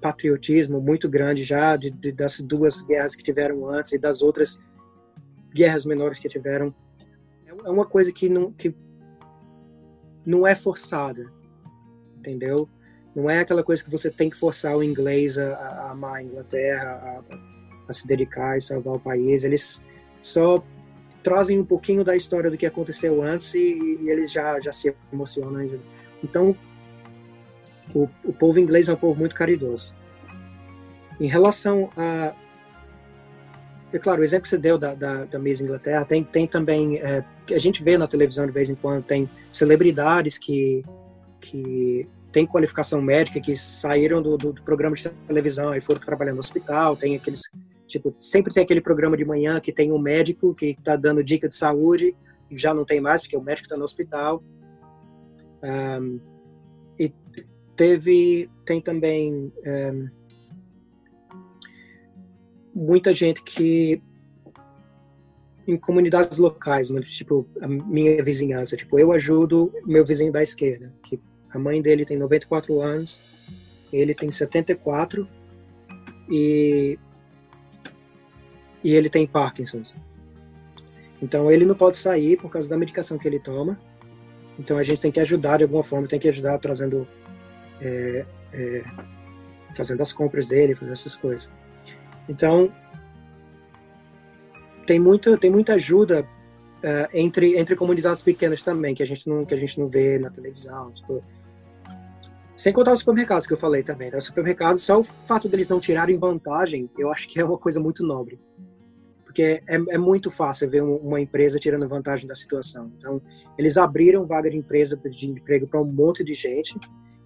patriotismo muito grande já de, de, das duas guerras que tiveram antes e das outras guerras menores que tiveram. É uma coisa que não, que não é forçada, entendeu? Não é aquela coisa que você tem que forçar o inglês a, a amar a Inglaterra, a, a se dedicar e salvar o país. Eles só trazem um pouquinho da história do que aconteceu antes e, e eles já, já se emocionam. Então, o, o povo inglês é um povo muito caridoso. Em relação a é claro, o exemplo que você deu da, da, da Miss Inglaterra, tem, tem também, é, a gente vê na televisão de vez em quando, tem celebridades que, que têm qualificação médica, que saíram do, do, programa de televisão e foram trabalhar no hospital, tem aqueles, tipo, sempre tem aquele programa de manhã que tem um médico que está dando dica de saúde, e já não tem mais, porque o médico está no hospital. Um, e teve tem também é, muita gente que em comunidades locais, né, tipo a minha vizinhança, tipo eu ajudo meu vizinho da esquerda, que a mãe dele tem 94 anos, ele tem 74 e e ele tem Parkinson's. Então ele não pode sair por causa da medicação que ele toma. Então a gente tem que ajudar de alguma forma, tem que ajudar trazendo é, é, fazendo as compras dele, fazendo essas coisas. Então tem muita tem muita ajuda uh, entre entre comunidades pequenas também que a gente não que a gente não vê na televisão. Tipo, sem contar os supermercados que eu falei também. Né? Os supermercados, só o fato deles não tirarem vantagem, eu acho que é uma coisa muito nobre. Porque é, é muito fácil ver uma empresa tirando vantagem da situação. Então, eles abriram vaga de empresa de emprego para um monte de gente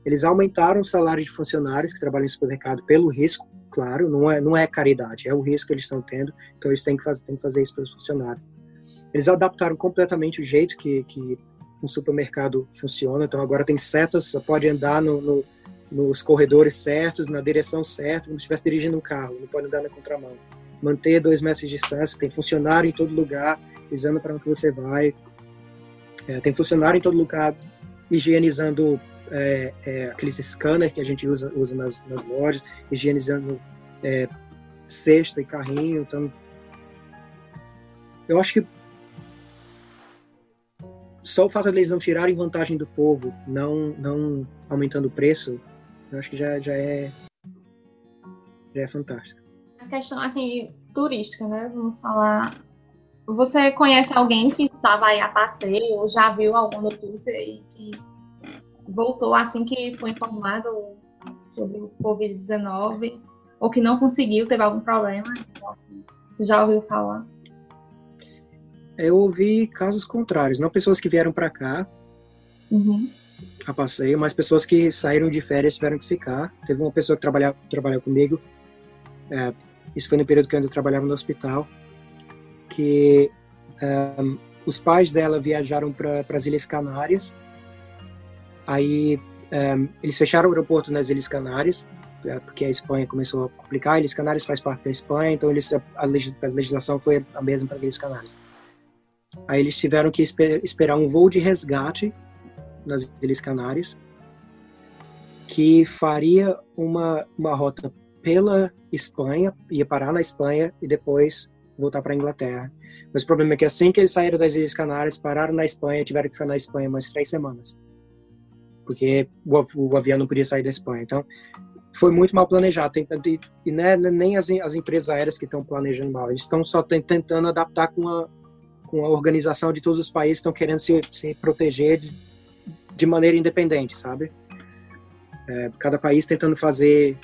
eles aumentaram o salário de funcionários que trabalham em supermercado pelo risco, claro, não é, não é caridade, é o risco que eles estão tendo, então eles têm que fazer, têm que fazer isso para os funcionários. Eles adaptaram completamente o jeito que, que um supermercado funciona, então agora tem setas, só pode andar no, no, nos corredores certos, na direção certa, como se estivesse dirigindo um carro, não pode andar na contramão. Manter dois metros de distância, tem funcionário em todo lugar, avisando para onde você vai, é, tem funcionário em todo lugar higienizando é, é, aqueles scanners que a gente usa, usa nas, nas lojas, higienizando é, cesta e carrinho. Então, eu acho que só o fato de eles não tirarem vantagem do povo, não, não aumentando o preço, eu acho que já, já é já é fantástico.
A questão assim turística, né? Vamos falar. Você conhece alguém que estava aí a passeio, ou já viu alguma notícia e que voltou assim que foi informado sobre o Covid-19, ou que não conseguiu, teve algum problema. Então, assim, você já ouviu falar?
Eu ouvi casos contrários, não pessoas que vieram para cá uhum. a passeio, mas pessoas que saíram de férias tiveram que ficar. Teve uma pessoa que trabalhava, trabalhou comigo, é, isso foi no período que eu ainda trabalhava no hospital, que um, é, os pais dela viajaram para as Ilhas Canárias Aí um, eles fecharam o aeroporto nas Ilhas Canárias, é, porque a Espanha começou a complicar, Ilhas Canárias faz parte da Espanha, então eles, a legislação foi a mesma para Ilhas Canárias. Aí eles tiveram que esperar um voo de resgate nas Ilhas Canárias, que faria uma, uma rota pela Espanha, ia parar na Espanha e depois voltar para a Inglaterra. Mas o problema é que assim que eles saíram das Ilhas Canárias, pararam na Espanha, tiveram que ficar na Espanha mais três semanas. Porque o, o avião não podia sair da Espanha. Então, foi muito mal planejado. E, e né, nem as, as empresas aéreas que estão planejando mal. Eles estão só tentando adaptar com a, com a organização de todos os países, estão querendo se, se proteger de, de maneira independente, sabe? É, cada país tentando fazer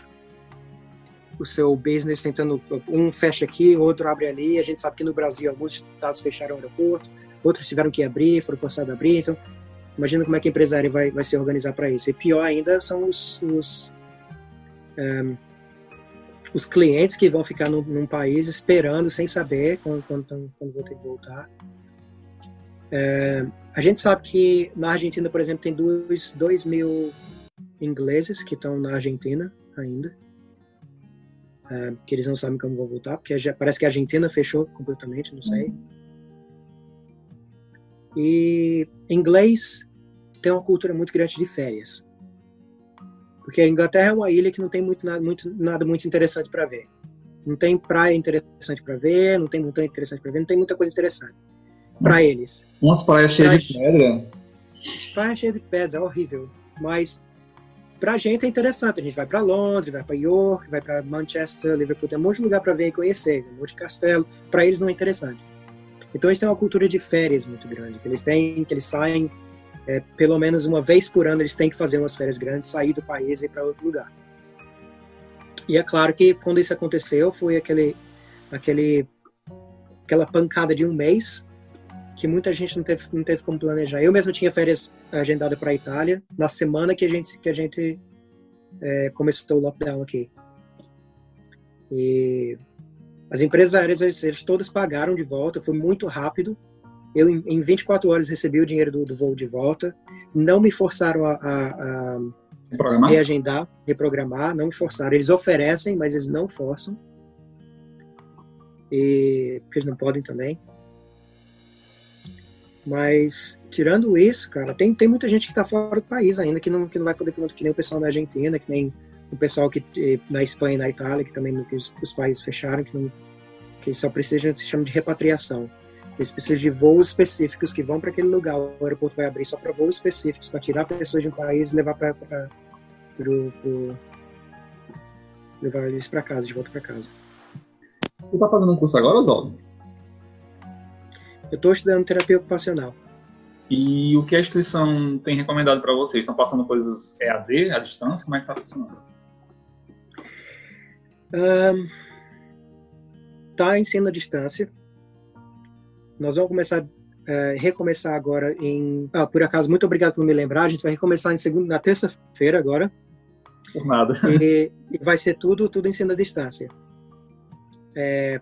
o seu business tentando um fecha aqui, outro abre ali. A gente sabe que no Brasil alguns estados fecharam o aeroporto, outros tiveram que abrir, foram forçados a abrir. Então, imagina como é que a empresária vai, vai se organizar para isso. E pior ainda são os, os, um, os clientes que vão ficar num, num, país esperando, sem saber quando, quando, quando vão ter que voltar. É, a gente sabe que na Argentina, por exemplo, tem dois, mil ingleses que estão na Argentina ainda uh, que eles não sabem como vão voltar, porque já, parece que a Argentina fechou completamente, não sei. E inglês tem uma cultura muito grande de férias. Porque a Inglaterra é uma ilha que não tem muito, nada, muito, nada muito interessante para ver. Não tem praia interessante para ver, não tem montanha interessante para ver, não tem muita coisa interessante para eles.
Umas praias cheias de pedra.
Praia cheia de pedra, horrível. Mas para a gente é interessante. A gente vai para Londres, vai para York, vai para Manchester, Liverpool, tem um monte de lugar para ver e conhecer, um monte de castelo. Para eles não é interessante. Então eles têm uma cultura de férias muito grande. Que eles têm, que eles saem é, pelo menos uma vez por ano. Eles têm que fazer umas férias grandes, sair do país e ir para outro lugar. E é claro que quando isso aconteceu foi aquele, aquele, aquela pancada de um mês que muita gente não teve, não teve como planejar. Eu mesmo tinha férias agendadas para a Itália na semana que a gente, que a gente é, começou o lockdown aqui. E as empresas aéreas, eles, eles todas pagaram de volta, foi muito rápido. Eu, em, em 24 horas, recebi o dinheiro do, do, voo de volta. Não me forçaram a, a, a reprogramar? reagendar, reprogramar, não me forçaram. Eles oferecem, mas eles não forçam. E, porque eles não podem também. Mas, tirando isso, cara, tem, tem muita gente que está fora do país ainda, que não, que não vai poder que nem o pessoal na Argentina, que nem o pessoal que eh, na Espanha e na Itália, que também que os, os países fecharam, que, não, que só precisam, se chama de repatriação. Eles precisam de voos específicos que vão para aquele lugar. O aeroporto vai abrir só para voos específicos, para tirar pessoas de um país e levar para levar eles para casa, de volta para casa.
Você está fazendo um curso agora, Oswaldo?
Eu estou estudando terapia ocupacional.
E o que a instituição tem recomendado para vocês? Estão passando coisas EAD, à distância? Como é que está funcionando?
Um, tá ensino à distância. Nós vamos começar uh, recomeçar agora em. Ah, por acaso, muito obrigado por me lembrar. A gente vai recomeçar em segunda, na terça-feira agora.
Por nada.
E, e, vai ser tudo, tudo ensino à distância. É,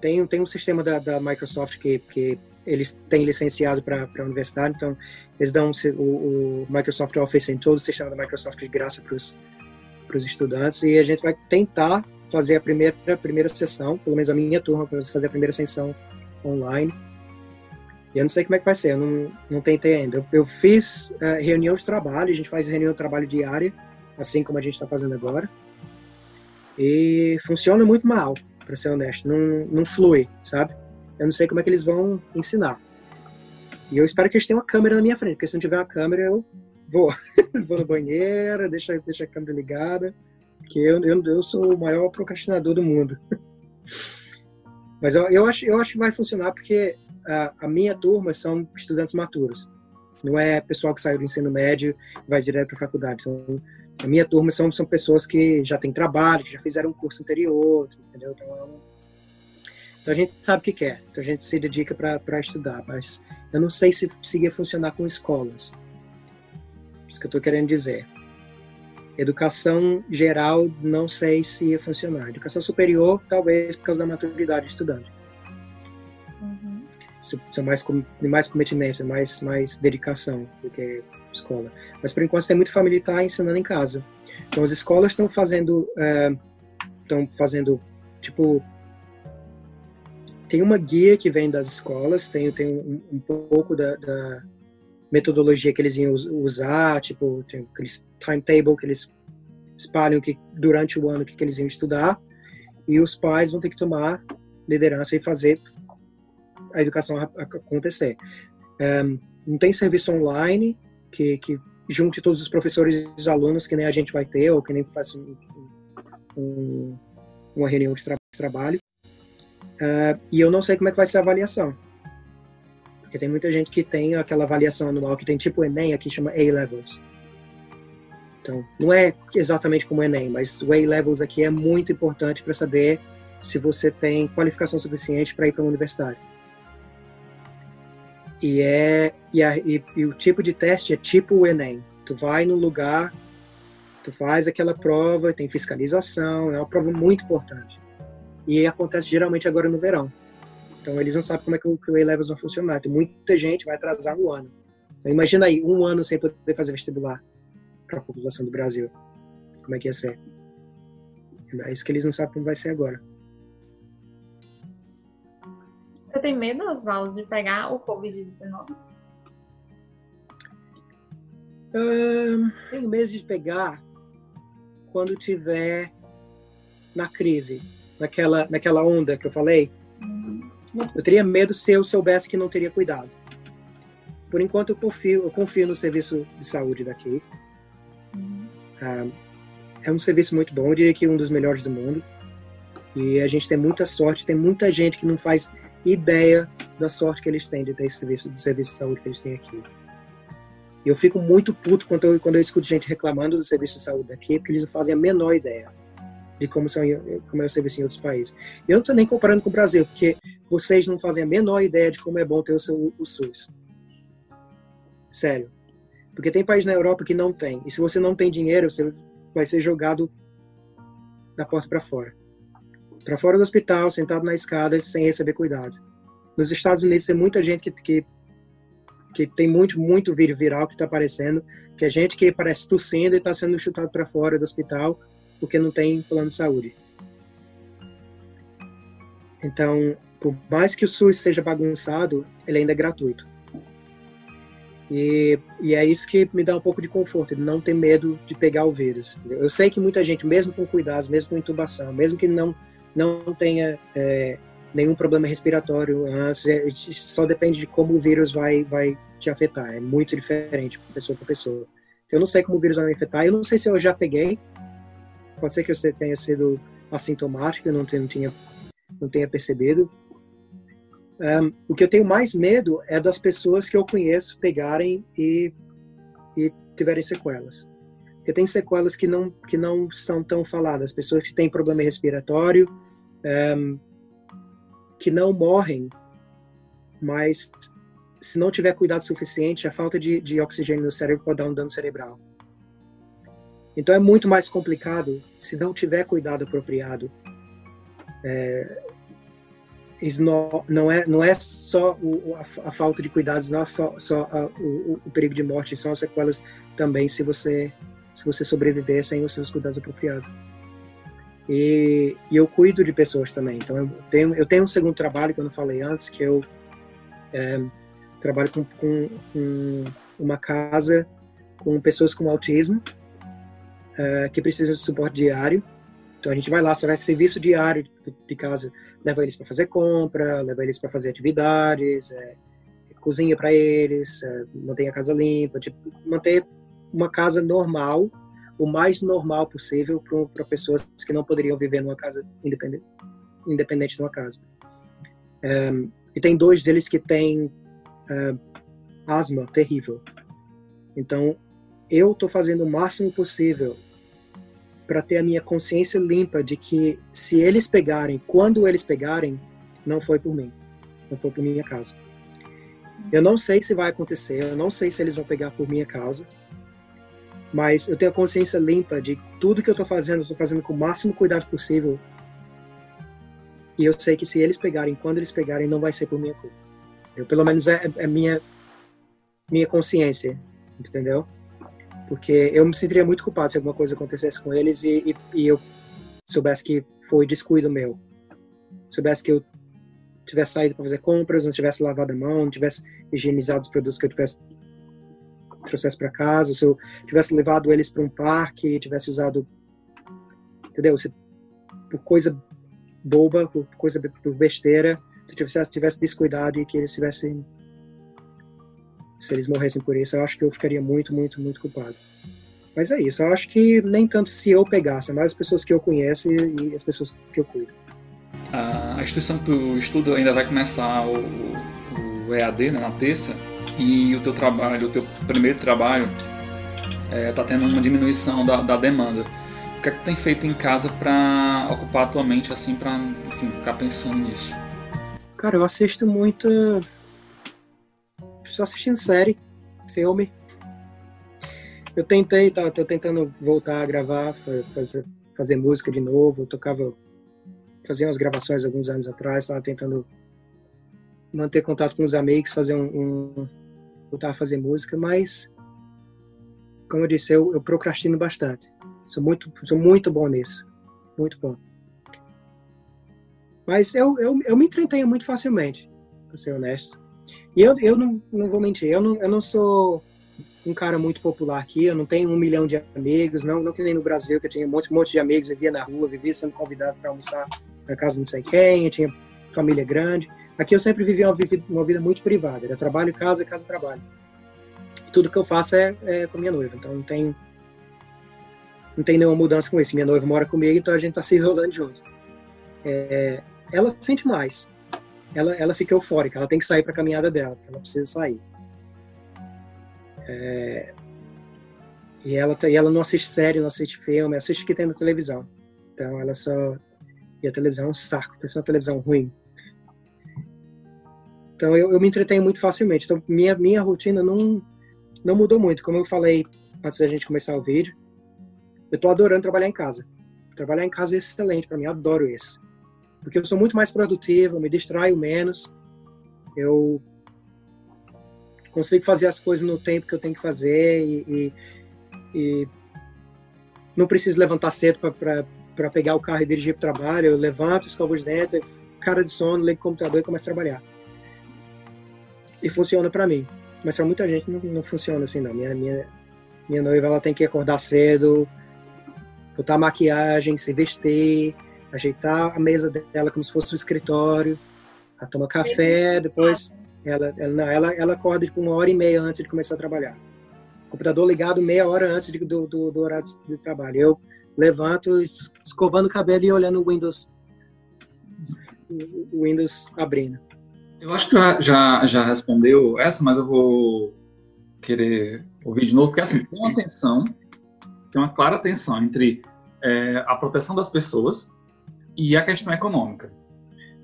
tem, tem um sistema da, da Microsoft que, que eles têm licenciado para a universidade, então eles dão o, o Microsoft Office em todo o sistema da Microsoft de graça para os estudantes e a gente vai tentar fazer a primeira, a primeira sessão, pelo menos a minha turma, para fazer a primeira sessão online. E eu não sei como é que vai ser, eu não, não tentei ainda. Eu, eu fiz uh, reunião de trabalho, a gente faz reunião de trabalho diária, assim como a gente está fazendo agora. E funciona muito mal para ser honesto. Não, não flui, sabe? Eu não sei como é que eles vão ensinar. E eu espero que eles tenham uma câmera na minha frente, porque se não tiver uma câmera, eu vou. vou no banheiro, deixa, deixa a câmera ligada, porque eu, eu, eu sou o maior procrastinador do mundo. Mas eu, eu, acho, eu acho que vai funcionar porque a, a minha turma são estudantes maturos. Não é pessoal que saiu do ensino médio e vai direto para a faculdade. Então, a minha turma são, são pessoas que já têm trabalho, que já fizeram um curso anterior, entendeu? Então, é então a gente sabe o que quer, então a gente se dedica para estudar, mas eu não sei se, se ia funcionar com escolas. Isso que eu estou querendo dizer. Educação geral, não sei se ia funcionar. Educação superior, talvez por causa da maturidade do estudante. Uhum. são mais mais cometimento, mais mais dedicação do que escola. Mas por enquanto tem que está ensinando em casa. Então as escolas estão fazendo estão uh, fazendo tipo tem uma guia que vem das escolas, tem, tem um, um pouco da, da, metodologia que eles iam usar, tipo, tem aqueles timetable que eles espalham que durante o ano que, que eles iam estudar, e os pais vão ter que tomar liderança e fazer a educação acontecer. Um, não tem serviço online que, que junte todos os professores e os alunos que nem a gente vai ter, ou que nem faz um, um, uma reunião de, tra trabalho. Uh, e eu não sei como é que vai ser a avaliação. Porque tem muita gente que tem aquela avaliação anual que tem tipo o Enem, aqui chama A-Levels. Então, não é exatamente como o Enem, mas o A-Levels aqui é muito importante para saber se você tem qualificação suficiente para ir para uma universidade. E, é, e, a, e, e o tipo de teste é tipo o Enem. Tu vai no lugar, tu faz aquela prova, tem fiscalização, é uma prova muito importante. E acontece geralmente agora no verão. Então eles não sabem como é que o, que o A-Levels vai funcionar. Tem muita gente vai atrasar um ano. Então, imagina aí, um ano sem poder fazer vestibular para a população do Brasil. Como é que ia ser? É isso que eles não sabem como vai ser agora.
Você tem medo, Oswaldo, de pegar o Covid-19?
tenho medo de pegar quando tiver na crise naquela, naquela onda que eu falei, eu teria medo se eu soubesse que não teria cuidado. Por enquanto, eu confio, eu confio no serviço de saúde daqui. Uh, é um serviço muito bom, eu diria que um dos melhores do mundo. E a gente tem muita sorte, tem muita gente que não faz ideia da sorte que eles têm de ter esse serviço, do serviço de saúde que eles têm aqui. Eu fico muito puto quando eu, quando eu escuto gente reclamando do serviço de saúde daqui, porque eles não fazem a menor ideia de como, são, como é o serviço em outros países. Eu não estou nem comparando com o Brasil, porque vocês não fazem a menor ideia de como é bom ter o, seu, o SUS. Sério. Porque tem país na Europa que não tem. E se você não tem dinheiro, você vai ser jogado da porta para fora. Para fora do hospital, sentado na escada, sem receber cuidado. Nos Estados Unidos tem muita gente que, que, que tem muito, muito vírus viral que está aparecendo, que é gente que parece tossindo e está sendo chutado para fora do hospital porque não tem plano de saúde. Então, por mais que o SUS seja bagunçado, ele ainda é gratuito. E, e é isso que me dá um pouco de conforto, de não ter medo de pegar o vírus. Eu sei que muita gente, mesmo com cuidados, mesmo com intubação, mesmo que não, não tenha é, nenhum problema respiratório é, só depende de como o vírus vai, vai te afetar. É muito diferente pessoa para pessoa. Eu não sei como o vírus vai me afetar. Eu não sei se eu já peguei, Pode ser que você tenha sido assintomático, não, não tinha, não tenha percebido. Um, o que eu tenho mais medo é das pessoas que eu conheço pegarem e, e tiverem sequelas. Porque tem sequelas que não, que não são tão faladas. Pessoas que têm problema respiratório, um, que não morrem, mas se não tiver cuidado suficiente, a falta de, de oxigênio no cérebro pode dar um dano cerebral. Então é muito mais complicado se não tiver cuidado apropriado. É, não, não, é, não é só o, a, a, falta de cuidados, não é só a, o, o, perigo de morte, são as sequelas também se você, se você sobreviver sem os seus cuidados apropriados. E, e, eu cuido de pessoas também. Então eu tenho, eu tenho um segundo trabalho que eu não falei antes, que eu é, trabalho com, com, com uma casa com pessoas com autismo uh, que precisam de suporte diário. Então a gente vai lá, vai serviço diário de casa, leva eles para fazer compra, leva eles para fazer atividades, é, cozinha para eles, é, mantém a casa limpa, tipo, manter uma casa normal, o mais normal possível para pessoas que não poderiam viver numa casa independente, independente de uma casa. É, e tem dois deles que têm asma terrível. Então eu estou fazendo o máximo possível para ter a minha consciência limpa de que se eles pegarem, quando eles pegarem, não foi por mim, não foi por minha causa. Eu não sei se vai acontecer, eu não sei se eles vão pegar por minha causa, mas eu tenho a consciência limpa de tudo que eu estou fazendo, estou fazendo com o máximo cuidado possível. E eu sei que se eles pegarem, quando eles pegarem, não vai ser por minha culpa. Eu, pelo menos é, é minha minha consciência, entendeu? Porque eu me sentiria muito culpado se alguma coisa acontecesse com eles e, e, e eu soubesse que foi descuido meu. Soubesse que eu tivesse saído para fazer compras, não tivesse lavado a mão, não tivesse higienizado os produtos que eu tivesse trouxesse para casa, se eu tivesse levado eles para um parque, tivesse usado, entendeu? Se, por coisa boba, por coisa por besteira, se eu tivesse, tivesse descuidado e que eles tivessem se eles morressem por isso, eu acho que eu ficaria muito, muito, muito culpado. Mas é isso, eu acho que nem tanto se eu pegasse, mais as pessoas que eu conheço e, as pessoas que eu cuido.
A instituição que tu estuda ainda vai começar o, o EAD né, na terça, e o teu trabalho, o teu primeiro trabalho, está é, tá tendo uma diminuição da, da demanda. O que é que tu tem feito em casa para ocupar a tua mente, assim, para ficar pensando nisso?
Cara, eu assisto muito só assistindo série, filme. Eu tentei, tá, tô tentando voltar a gravar, fazer, fazer música de novo. Eu tocava, fazia umas gravações alguns anos atrás, estava tentando manter contato com os amigos, fazer um, um voltar a fazer música, mas como eu disse, eu, eu procrastino bastante. Sou muito, sou muito bom nisso, muito bom. Mas eu, eu, eu me entretenho muito facilmente, para ser honesto. E eu, eu não, não vou mentir, eu não, eu não sou um cara muito popular aqui, eu não tenho um milhão de amigos, não, não que nem no Brasil, que eu tinha um monte, um monte de amigos, vivia na rua, vivia sendo convidado para almoçar na casa de não sei quem, eu tinha família grande. Aqui eu sempre vivi uma uma vida muito privada, era trabalho, casa, casa, trabalho. Tudo que eu faço é, é com minha noiva, então não tem não tem nenhuma mudança com isso. Minha noiva mora comigo, então a gente tá se isolando junto. É, ela sente mais ela, ela fica eufórica, ela tem que sair para a caminhada dela, ela precisa sair. É, e, ela, e ela não assiste série, não assiste filme, assiste o que tem na televisão. Então ela só. E a televisão é um saco, pensa uma televisão ruim. Então eu, eu me entretenho muito facilmente. Então minha, minha rotina não, não mudou muito. Como eu falei antes da gente começar o vídeo, eu estou adorando trabalhar em casa. Trabalhar em casa é excelente para mim, adoro isso porque eu sou muito mais produtivo, eu me distraio menos, eu consigo fazer as coisas no tempo que eu tenho que fazer e, e, e não preciso levantar cedo para pegar o carro e dirigir para o trabalho. Eu levanto, escovo os dentes, cara de sono, ligo o computador e começo a trabalhar. E funciona para mim. Mas para muita gente não, não, funciona assim, não. Minha, minha, minha noiva ela tem que acordar cedo, botar maquiagem, se vestir, ajeitar a mesa dela como se fosse um escritório, ela toma café, depois ela, ela, não, ela, ela acorda tipo, uma hora e meia antes de começar a trabalhar. computador ligado meia hora antes de, do, do, do, horário de trabalho. Eu levanto, escovando o cabelo e olhando o Windows, o Windows abrindo.
Eu acho que já, já, já respondeu essa, mas eu vou querer ouvir de novo, porque assim, tem uma tensão, tem uma clara tensão entre é, a proteção das pessoas e a questão econômica.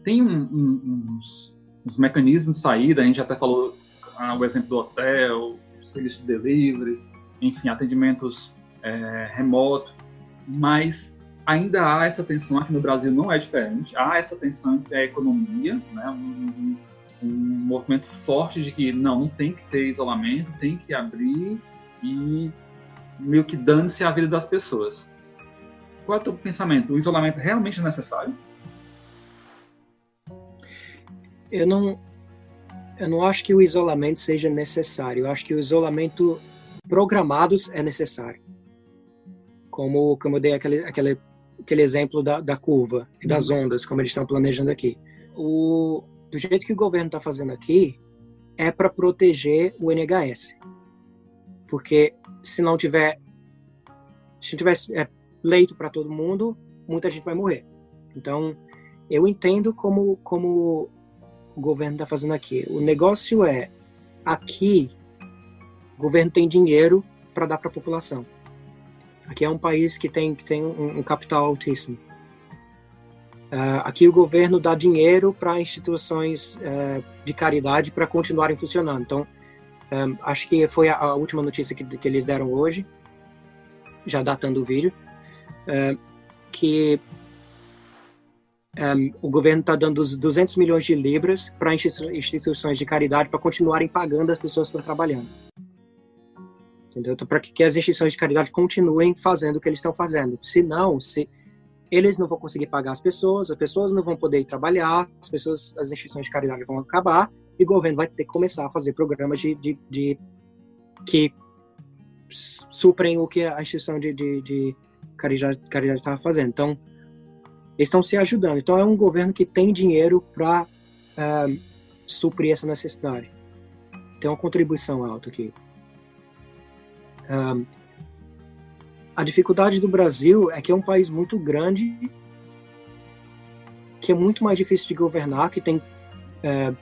Tem um, um, uns, uns, mecanismos de saída, a gente até falou ah, o exemplo do hotel, serviço de delivery, enfim, atendimentos é, remoto, mas ainda há essa tensão aqui no Brasil não é diferente, há essa tensão entre a economia, né, um, um movimento forte de que não, não tem que ter isolamento, tem que abrir e meio que dane-se a vida das pessoas. Qual é o teu pensamento? O isolamento realmente é necessário?
Eu não, eu não acho que o isolamento seja necessário. Eu acho que o isolamento programados é necessário. Como, como eu dei aquele, aquele, aquele exemplo da, da curva das uhum. ondas, como eles estão planejando aqui. O, do jeito que o governo está fazendo aqui, é para proteger o NHS. Porque se não tiver. Se tivesse é, leito para todo mundo, muita gente vai morrer. Então, eu entendo como, como o governo está fazendo aqui. O negócio é, aqui, o governo tem dinheiro para dar para a população. Aqui é um país que tem, que tem um, um capital altíssimo. Uh, aqui o governo dá dinheiro para instituições uh, de caridade para continuarem funcionando. Então, um, eh, acho que foi a, a última notícia que, que, eles deram hoje, já datando o vídeo, é, que um, o governo está dando 200 milhões de libras para instituições de caridade para continuarem pagando as pessoas que estão trabalhando. Entendeu? Então, para que as instituições de caridade continuem fazendo o que eles estão fazendo. Se não, se eles não vão conseguir pagar as pessoas, as pessoas não vão poder trabalhar, as pessoas, as instituições de caridade vão acabar e o governo vai ter que começar a fazer programas de, de, de que suprem o que a instituição de, de, de caridade estava fazendo. Então, eles estão se ajudando. Então, é um governo que tem dinheiro para ah, suprir essa necessidade. Tem uma contribuição alta aqui. Um, a dificuldade do Brasil é que é um país muito grande, que é muito mais difícil de governar, que tem é,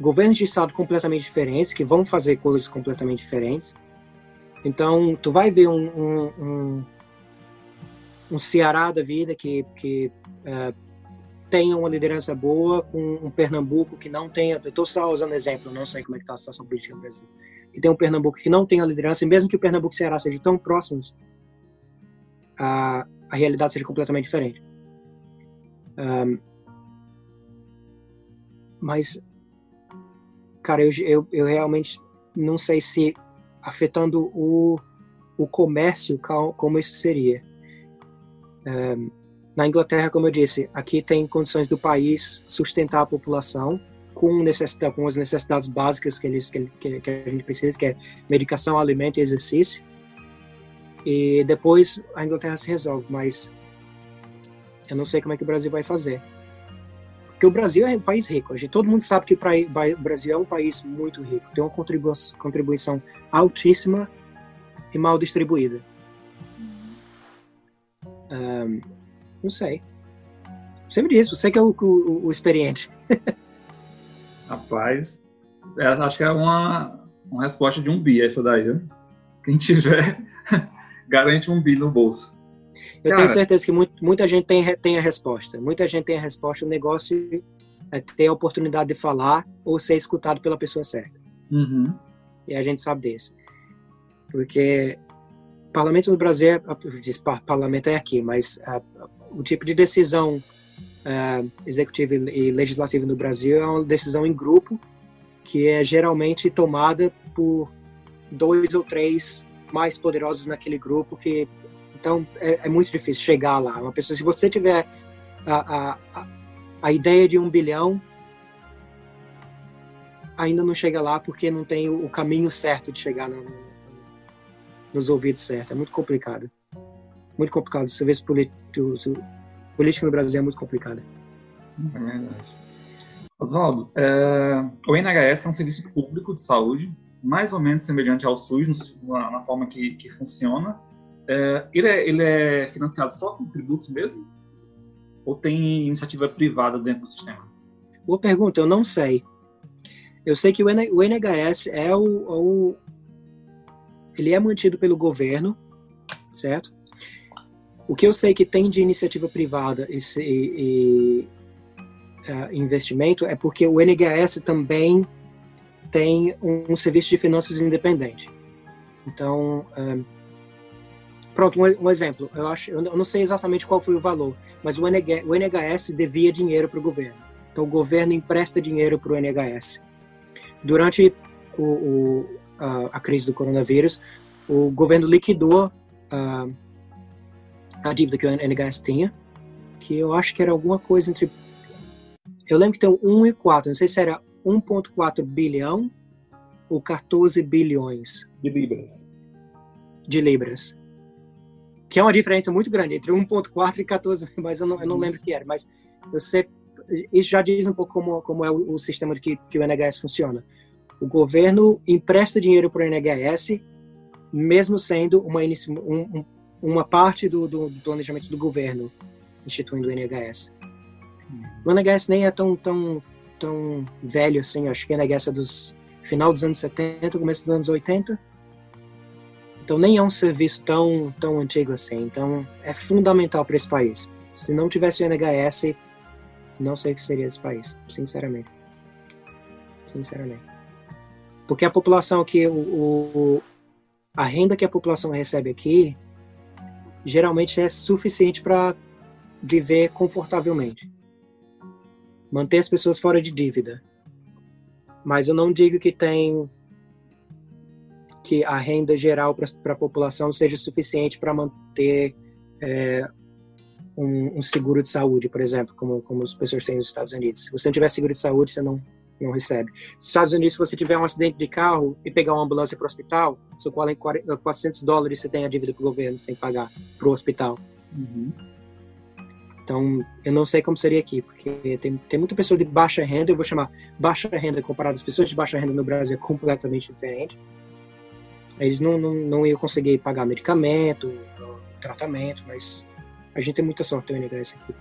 governos de estado completamente diferentes, que vão fazer coisas completamente diferentes. Então, tu vai ver um, um, um, um Ceará da vida que, que é, tenha uma liderança boa, com um Pernambuco que não tenha. Eu estou só usando exemplo, não sei como é que está a situação política no Brasil que tem um Pernambuco que não tem a liderança, e mesmo que o Pernambuco e o Ceará sejam tão próximos, a, a realidade seja completamente diferente. Um, mas, cara, eu, eu, eu, realmente não sei se afetando o, o comércio, como isso seria. Um, na Inglaterra, como eu disse, aqui tem condições do país sustentar a população, com, necessidade, com as necessidades básicas que, eles, que, que, a gente precisa, que é medicação, alimento e exercício. E depois a Inglaterra se resolve, mas eu não sei como é que o Brasil vai fazer. Porque o Brasil é um país rico. Gente, todo mundo sabe que o Brasil é um país muito rico. Tem uma contribuição altíssima e mal distribuída. Um, não sei. Me diz, você que é o, o, o experiente.
Rapaz, é, acho que é uma, uma resposta de um bi essa daí, né? Quem tiver, garante um bi no bolso.
Eu Cara, tenho certeza que muito, muita gente tem, tem a resposta. Muita gente tem a resposta. O negócio é ter a oportunidade de falar ou ser escutado pela pessoa certa.
Uhum.
E a gente sabe disso. Porque parlamento no Brasil, é, parlamento é aqui, mas a, o tipo de decisão uh, executiva e legislativa no Brasil é uma decisão em grupo que é geralmente tomada por dois ou três mais poderosos naquele grupo que então é, é muito difícil chegar lá. Uma pessoa se você tiver a, a, a ideia de um bilhão ainda não chega lá porque não tem o, caminho certo de chegar no, nos ouvidos certos é muito complicado muito complicado você vê políticos política no Brasil é muito complicada.
É verdade. Oswaldo, é, o NHS é um serviço público de saúde, mais ou menos semelhante ao SUS na, na forma que, que funciona. É, ele, é, ele é financiado só com tributos mesmo? Ou tem iniciativa privada dentro do sistema?
Boa pergunta, eu não sei. Eu sei que o NHS é o, o ele é mantido pelo governo, certo? O que eu sei que tem de iniciativa privada e, e uh, investimento é porque o NHS também tem um, um serviço de finanças independente. Então, um, ah, pronto, um, um, exemplo. Eu acho, eu não sei exatamente qual foi o valor, mas o, o NHS devia dinheiro para o governo. Então, o governo empresta dinheiro para o NHS. Durante o, o, a, a, crise do coronavírus, o governo liquidou uh, a dívida que o NHS tinha, que eu acho que era alguma coisa entre. Eu lembro que tem 1 e 4, não sei se era 1,4 bilhão ou 14 bilhões.
De libras.
De libras. Que é uma diferença muito grande entre 1,4 e 14, mas eu não, eu não lembro o que era. Mas eu sei, isso já diz um pouco como, como é o, o sistema que, que o NHS funciona. O governo empresta dinheiro para o NHS, mesmo sendo uma, um, um uma parte do, do, do planejamento do governo instituindo o NHS. O NHS nem é tão, tão, tão velho assim, acho que o NHS é dos final dos anos 70, começo dos anos 80. Então nem é um serviço tão, tão antigo assim. Então é fundamental para esse país. Se não tivesse o NHS, não sei o que seria desse país, sinceramente. Sinceramente. Porque a população aqui, o, o, a renda que a população recebe aqui geralmente é suficiente para viver confortavelmente. Manter as pessoas fora de dívida. Mas eu não digo que tem que a renda geral para a população seja suficiente para manter é, um, um, seguro de saúde, por exemplo, como, como as pessoas têm nos Estados Unidos. Se você não tiver seguro de saúde, você não, não recebe. Nos Estados Unidos, se você tiver um acidente de carro e pegar uma ambulância para o hospital, seu qual em 400 dólares você tem a dívida para o governo sem pagar para o hospital. Uhum. Então, eu não sei como seria aqui, porque tem, tem muita pessoa de baixa renda, eu vou chamar baixa renda comparado às pessoas de baixa renda no Brasil é completamente diferente. Eles não, não, não iam conseguir pagar medicamento, tratamento, mas a gente tem muita sorte no NHS aqui.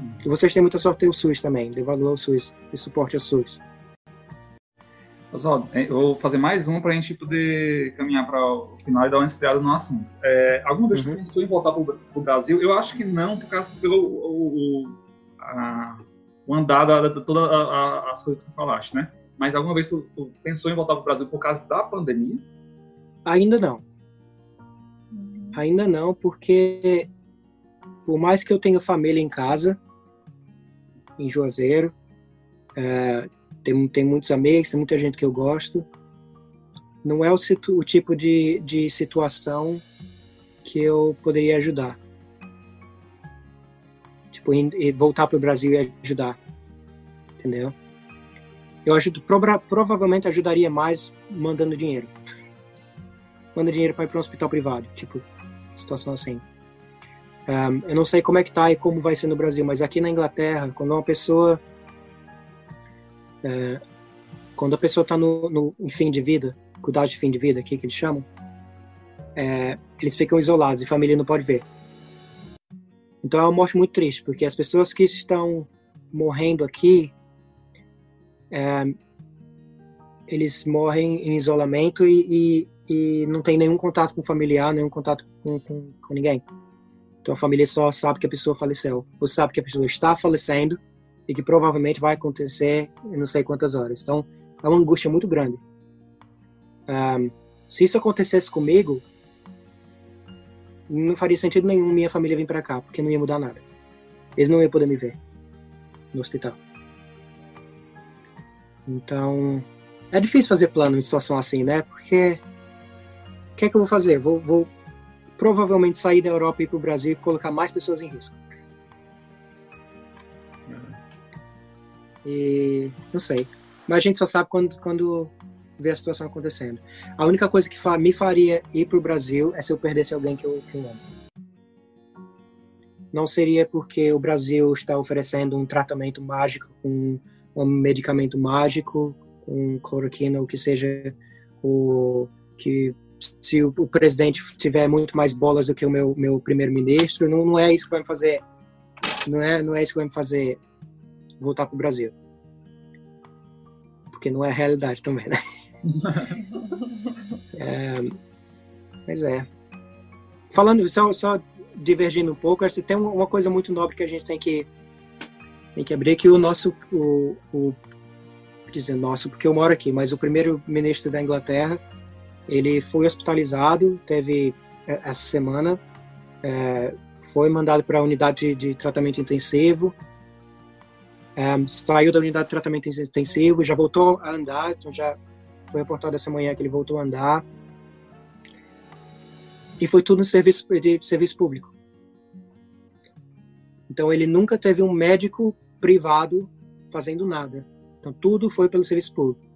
Hum. E vocês têm muita sorte no SUS também, valor ao SUS e suporte ao SUS.
Oswaldo, eu vou fazer mais um para a gente poder caminhar para o final e dar uma espiada no assunto. É, alguma vez uhum. você pensou em voltar para o Brasil? Eu acho que não, por causa pelo o, o, a, o andar de todas as coisas que tu falaste, né? Mas alguma vez tu, tu pensou em voltar para o Brasil por causa da pandemia?
Ainda não. Ainda não, porque por mais que eu tenha família em casa, em Juazeiro, é, tem, tem muitos amigos, tem muita gente que eu gosto. Não é o, o tipo de, de situação que eu poderia ajudar. Tipo, voltar para o Brasil e ajudar. Entendeu? Eu ajudo, prova, provavelmente ajudaria mais mandando dinheiro. Manda dinheiro para ir para um hospital privado. Tipo, situação assim. Um, eu não sei como é que tá e como vai ser no Brasil, mas aqui na Inglaterra, quando uma pessoa é, quando a pessoa está no, no, em fim de vida, cuidado de fim de vida, aqui que eles chamam, é, eles ficam isolados e a família não pode ver. Então é uma morte muito triste, porque as pessoas que estão morrendo aqui, é, eles morrem em isolamento e, e, e, não tem nenhum contato com o familiar, nenhum contato com, com, com ninguém. Então a família só sabe que a pessoa faleceu, ou sabe que a pessoa está falecendo e que provavelmente vai acontecer em não sei quantas horas. Então, é uma angústia muito grande. Um, se isso acontecesse comigo, não faria sentido nenhum minha família vir para cá, porque não ia mudar nada. Eles não iam poder me ver no hospital. Então, é difícil fazer plano em situação assim, né? Porque o que é que eu vou fazer? Vou, vou provavelmente sair da Europa e ir para o Brasil e colocar mais pessoas em risco. E não sei. Mas a gente só sabe quando, quando vê a situação acontecendo. A única coisa que me faria ir para o Brasil é se eu perdesse alguém que eu, que eu amo. Não seria porque o Brasil está oferecendo um tratamento mágico, um, um medicamento mágico, com cloroquina, que seja, o que se o, presidente tiver muito mais bolas do que o meu, meu primeiro-ministro, não, não é isso que vai me fazer, não é, não é isso que vai me fazer voltar para o Brasil. Porque não é a realidade também, né? é, mas é. Falando, só, só divergindo um pouco, acho que tem uma coisa muito nobre que a gente tem que, tem que abrir, que o nosso, o, o dizer nosso, porque eu moro aqui, mas o primeiro-ministro da Inglaterra, ele foi hospitalizado, teve é, essa semana, é, foi mandado para a unidade de, de tratamento intensivo, um, saiu da unidade de tratamento intensivo, já voltou a andar, então já foi reportado essa manhã que ele voltou a andar. E foi tudo no serviço de serviço público. Então ele nunca teve um médico privado fazendo nada. Então tudo foi pelo serviço público.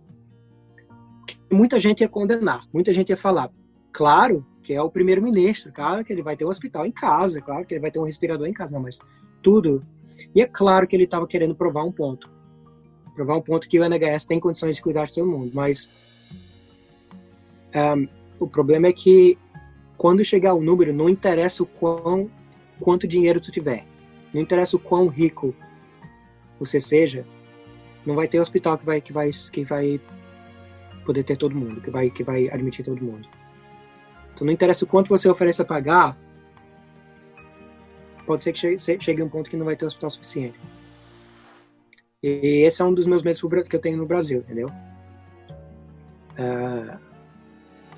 Muita gente ia condenar, muita gente ia falar, claro que é o primeiro-ministro, claro que ele vai ter um hospital em casa, claro que ele vai ter um respirador em casa, não, mas tudo e é claro que ele estava querendo provar um ponto. Provar um ponto que o NHS tem condições de cuidar de todo mundo. Mas um, o problema é que quando chegar o número, não interessa o quão, quanto dinheiro tu tiver. Não interessa o quão rico você seja, não vai ter hospital que vai, que vai, que vai poder ter todo mundo, que vai, que vai admitir todo mundo. Então não interessa o quanto você ofereça pagar, pode ser que chegue, um ponto que não vai ter hospital suficiente. E esse é um dos meus medos que eu tenho no Brasil, entendeu? Uh,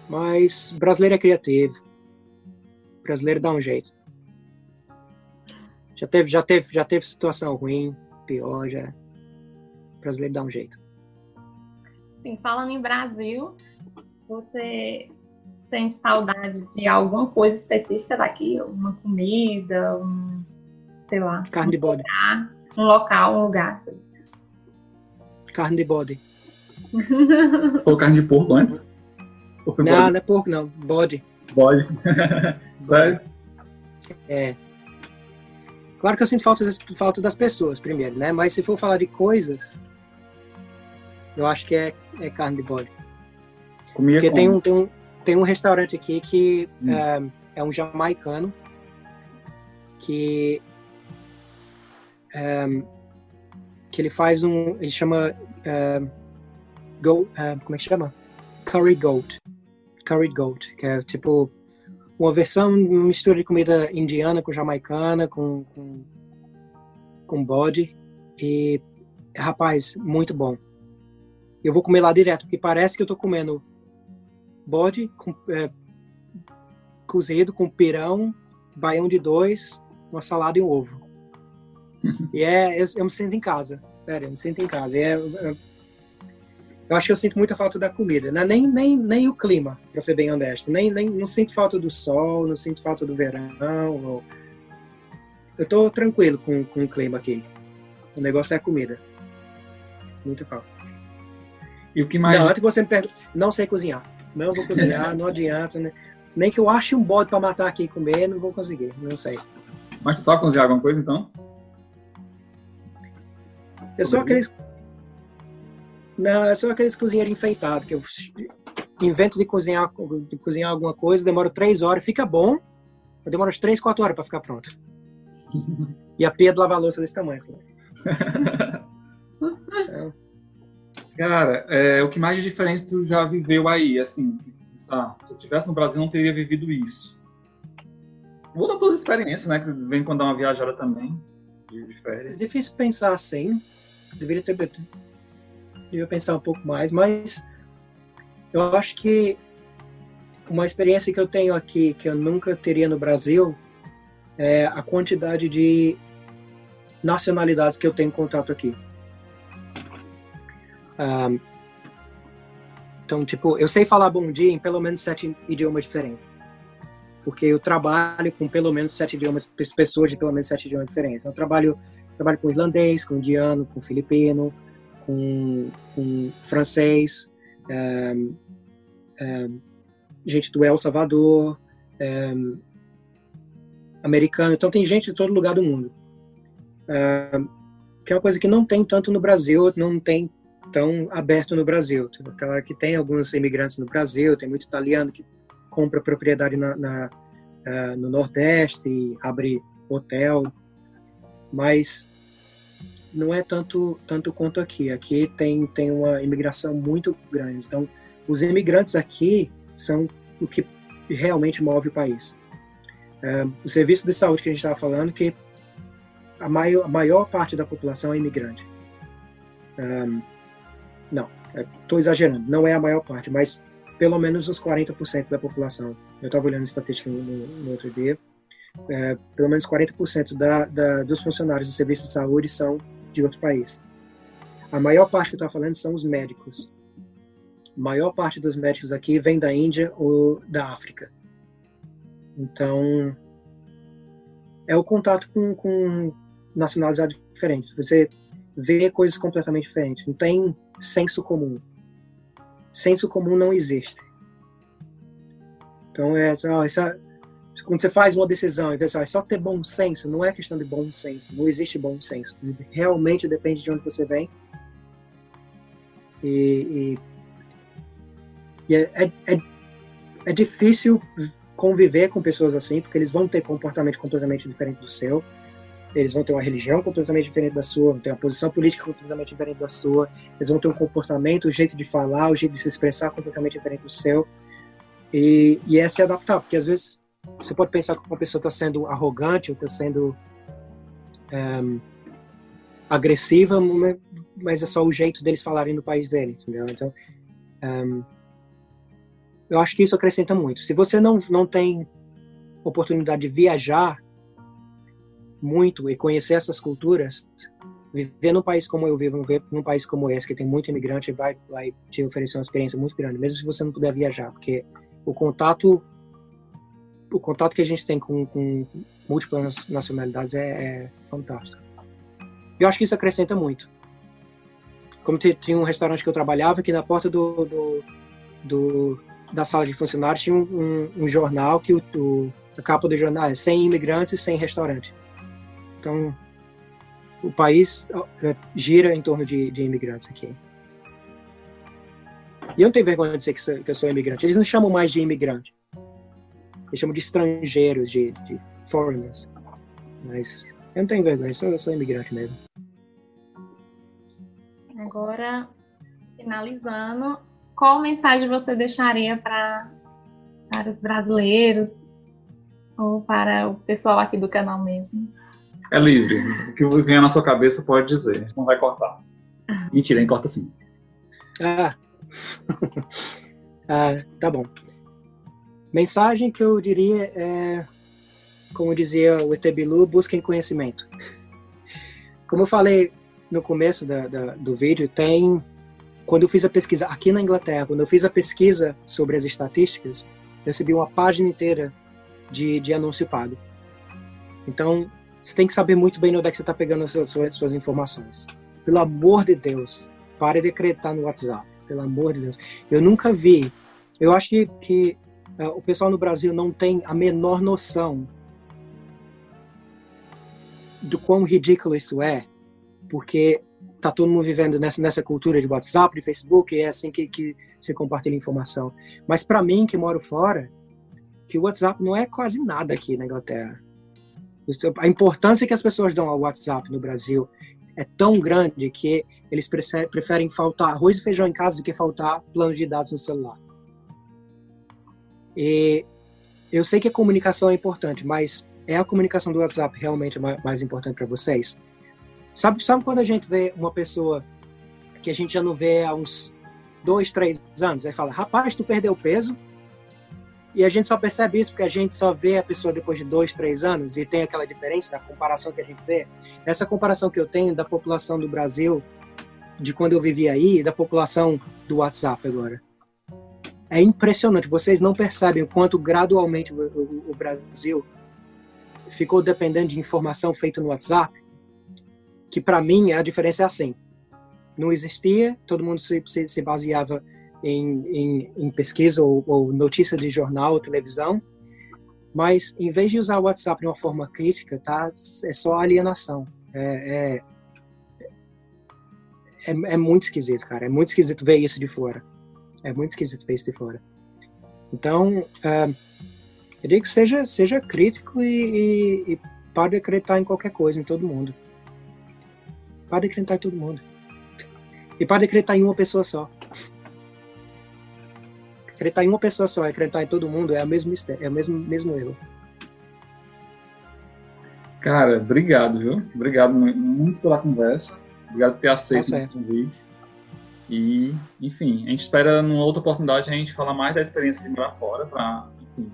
mas brasileiro é criativo. Brasileiro dá um jeito. Já teve, já teve, já teve situação ruim, pior, já. O brasileiro dá um jeito.
Sim, falando em Brasil, você sente saudade de alguma coisa específica daqui? Uma comida, um, sei lá.
Carne de
um
bode.
lugar, um local, um lugar. assim.
Carne de bode.
Ou carne de porco antes? Foi
Não,
bode?
não é porco, não. Bode.
Bode. Sério?
É. Claro que eu sinto falta das, falta das pessoas, primeiro, né? Mas se for falar de coisas, eu acho que é, é carne de bode.
Comia
Porque
como?
tem um, tem, um, tem um restaurante aqui que
Hum.
é, é um jamaicano que é, que ele faz um ele chama é, go, é, como é que chama? Curry goat. Curry goat que é tipo uma versão uma mistura de comida indiana com jamaicana com com, com bode. E rapaz muito bom. Eu vou comer lá direto porque parece que eu tô comendo bode com, é, cozido com pirão, baião de dois, uma salada e um ovo. e é, eu, eu me sinto em casa, sério, eu me sinto em casa. É, é- eu acho que eu sinto muita falta da comida, né? nem, nem, nem o clima, para ser bem honesto. Nem, nem, não sinto falta do sol, não sinto falta do verão. ou- Eu tô tranquilo com, com o clima aqui. O negócio é a comida. Muito falta.
E o que mais.
Não, antes você me não sei cozinhar. Não vou cozinhar, não adianta. Né? Nem que eu ache um bode para matar aqui e comer, não vou conseguir, não sei.
Mas sabe cozinhar alguma coisa então?
Eu sou aqueles. Não, eu sou aqueles cozinheiros enfeitados, que eu invento de cozinhar, de cozinhar alguma coisa, demora três horas, fica bom, mas demora umas três, quatro horas para ficar pronto. E a pia de lavar louça desse tamanho. Assim. Então,
Cara, é, o que mais de diferente tu já viveu aí? Assim, se eu estivesse no Brasil, não teria vivido isso. Ou das tuas experiências, né? Que vem quando dá uma viajada também, de,
é difícil pensar assim. Deveria ter deveria pensar um pouco mais, mas eu acho que uma experiência que eu tenho aqui que eu nunca teria no Brasil é a quantidade de nacionalidades que eu tenho contato aqui. Ahn, então, tipo, eu sei falar bom dia em pelo menos sete idiomas diferentes. Porque eu trabalho com pelo menos sete idiomas, pessoas de pelo menos sete idiomas diferentes. Então, eu trabalho, trabalho com irlandês, com indiano, com filipino, com, com francês, ahn, ahn, gente do El Salvador, ahn, americano. Então, tem gente de todo lugar do mundo. Que é uma coisa que não tem tanto no Brasil, não tem tão aberto no Brasil. Claro que tem alguns imigrantes no Brasil, tem muito italiano que compra propriedade na, na, ah, no Nordeste e abre hotel, mas não é tanto tanto quanto aqui. Aqui tem tem uma imigração muito grande. Então, os imigrantes aqui são o que realmente move o país. Ah, o serviço de saúde que a gente estava falando, que a maior, a maior parte da população é imigrante. Ah, não, estou exagerando, não é a maior parte, mas pelo menos os 40% da população. Eu estava olhando estatística no, no, outro dia. É, pelo menos 40% da, da, dos funcionários do serviço de saúde são de outro país. A maior parte que eu estou falando são os médicos. A maior parte dos médicos aqui vem da Índia ou da África. Então, é o contato com, com nacionalidade diferente. Você vê coisas completamente diferentes. Não tem senso comum. Senso comum não existe. Então, é, ó, essa, quando você faz uma decisão pensa, ó, é só ter bom senso, não é questão de bom senso. Não existe bom senso. Realmente depende de onde você vem. E, e, e é, é, é, é difícil conviver com pessoas assim, porque eles vão ter comportamento completamente diferente do seu eles vão ter uma religião completamente diferente da sua, vão ter uma posição política completamente diferente da sua, eles vão ter um comportamento, o um jeito de falar, o um jeito de se expressar completamente diferente do seu. E, e é se adaptar, porque às vezes você pode pensar que uma pessoa está sendo arrogante ou está sendo um, agressiva, mas é só o jeito deles falarem no país dele, entendeu? Então, um, eu acho que isso acrescenta muito. Se você não, não tem oportunidade de viajar muito e conhecer essas culturas, viver num país como eu vivo, num país como esse, que tem muito imigrante, vai, vai te oferecer uma experiência muito grande, mesmo se você não puder viajar, porque o contato o contato que a gente tem com, com múltiplas nacionalidades é, é fantástico. Eu acho que isso acrescenta muito. Como tinha um restaurante que eu trabalhava, que na porta do, do, do da sala de funcionários tinha um, um, um jornal que o, o, capa do jornal é sem imigrantes, sem restaurante. Então, o país é, gira em torno de, de imigrantes aqui. E eu não tenho vergonha de dizer que, sou, que eu sou imigrante. Eles não chamam mais de imigrante. Eles chamam de estrangeiros, de, de foreigners. Mas eu não tenho vergonha, eu sou, eu sou imigrante mesmo.
Agora, finalizando, qual mensagem você deixaria para, para os brasileiros ou para o pessoal aqui do canal mesmo?
É livre. O que vier na sua cabeça pode dizer. Não vai cortar. Mentira, nem corta sim.
Ah. ah, tá bom. Mensagem que eu diria é, como dizia o Etebilu, busquem conhecimento. Como eu falei no começo da, da, do vídeo, tem quando eu fiz a pesquisa aqui na Inglaterra, quando eu fiz a pesquisa sobre as estatísticas, eu recebi uma página inteira de, de anúncio pago. Então, você tem que saber muito bem onde é que você está pegando as suas, suas, informações. Pelo amor de Deus, pare de acreditar no WhatsApp. Pelo amor de Deus. Eu nunca vi. Eu acho que, que uh, o pessoal no Brasil não tem a menor noção do quão ridículo isso é, porque tá todo mundo vivendo nessa, nessa cultura de WhatsApp, de Facebook, é assim que, que compartilha informação. Mas para mim, que moro fora, que o WhatsApp não é quase nada aqui na Inglaterra. A importância que as pessoas dão ao WhatsApp no Brasil é tão grande que eles preferem faltar arroz e feijão em casa do que faltar planos de dados no celular. E eu sei que a comunicação é importante, mas é a comunicação do WhatsApp realmente mais importante para vocês? Sabe, sabe quando a gente vê uma pessoa que a gente já não vê há uns dois, três anos, aí fala, rapaz, tu perdeu peso, e a gente só percebe isso porque a gente só vê a pessoa depois de dois, três anos e tem aquela diferença, a comparação que a gente vê. Essa comparação que eu tenho da população do Brasil, de quando eu vivia aí, e da população do WhatsApp agora. É impressionante. Vocês não percebem o quanto gradualmente o, o, o Brasil ficou dependendo de informação feita no WhatsApp. Que para mim a diferença é assim: não existia, todo mundo se, se, se baseava em, em, em pesquisa ou, ou, notícia de jornal ou televisão, mas em vez de usar o WhatsApp de uma forma crítica, tá, é só alienação. É, é, é, é, muito esquisito, cara. É muito esquisito ver isso de fora. É muito esquisito ver isso de fora. Então, uh, eu digo que seja, seja crítico e, e, e pare de acreditar em qualquer coisa, em todo mundo. Pare de acreditar em todo mundo. E pare de acreditar em uma pessoa só acreditar em uma pessoa só, acreditar em todo mundo é o mesmo mistério, é o mesmo, mesmo erro.
Cara, obrigado, viu? Obrigado muito pela conversa. Obrigado por ter aceito tá o convite. E, enfim, a gente espera numa outra oportunidade a gente falar mais da experiência de morar fora, para, enfim.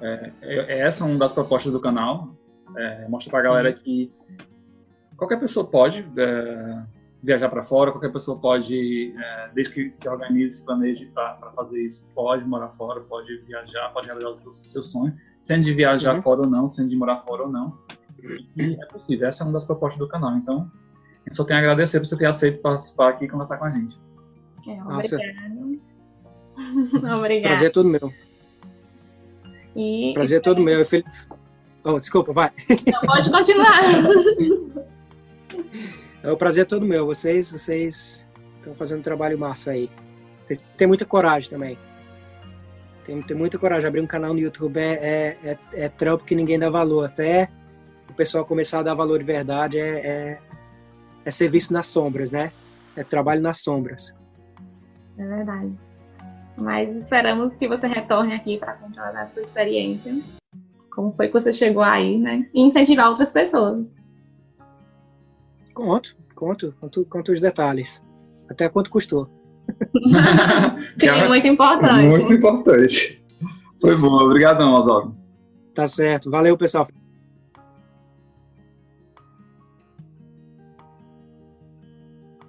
É, é, é, essa uma das propostas do canal, é, mostrar para a galera uhum. que qualquer pessoa pode é, viajar para fora, qualquer pessoa pode, é, desde que se organize, se planeje para fazer isso, pode morar fora, pode viajar, pode realizar o seu, seu sonho, sendo de viajar uhum. fora ou não, sendo de morar fora ou não. E é possível, essa é uma das propostas do canal. Então, eu só tenho a agradecer por você ter aceito participar aqui e conversar com a gente.
É, obrigado. obrigado.
Prazer é todo meu. E... Prazer é todo meu. Oh, desculpa, vai.
Não, pode continuar.
É o prazer é todo meu. Vocês, vocês estão fazendo um trabalho massa aí. Vocês têm muita coragem também. Tem, tem muita coragem. Abrir um canal no YouTube é, é, é, é trampo que ninguém dá valor. Até o pessoal começar a dar valor de verdade é, é, é serviço nas sombras, né? É trabalho nas sombras.
É verdade. Mas esperamos que você retorne aqui para continuar a sua experiência. Como foi que você chegou aí, né? E incentivar outras pessoas.
Conto, conto, conto, conto os detalhes. Até quanto custou.
Sim, é muito importante.
Muito importante. Foi bom. Obrigadão, Oswaldo.
Tá certo. Valeu, pessoal.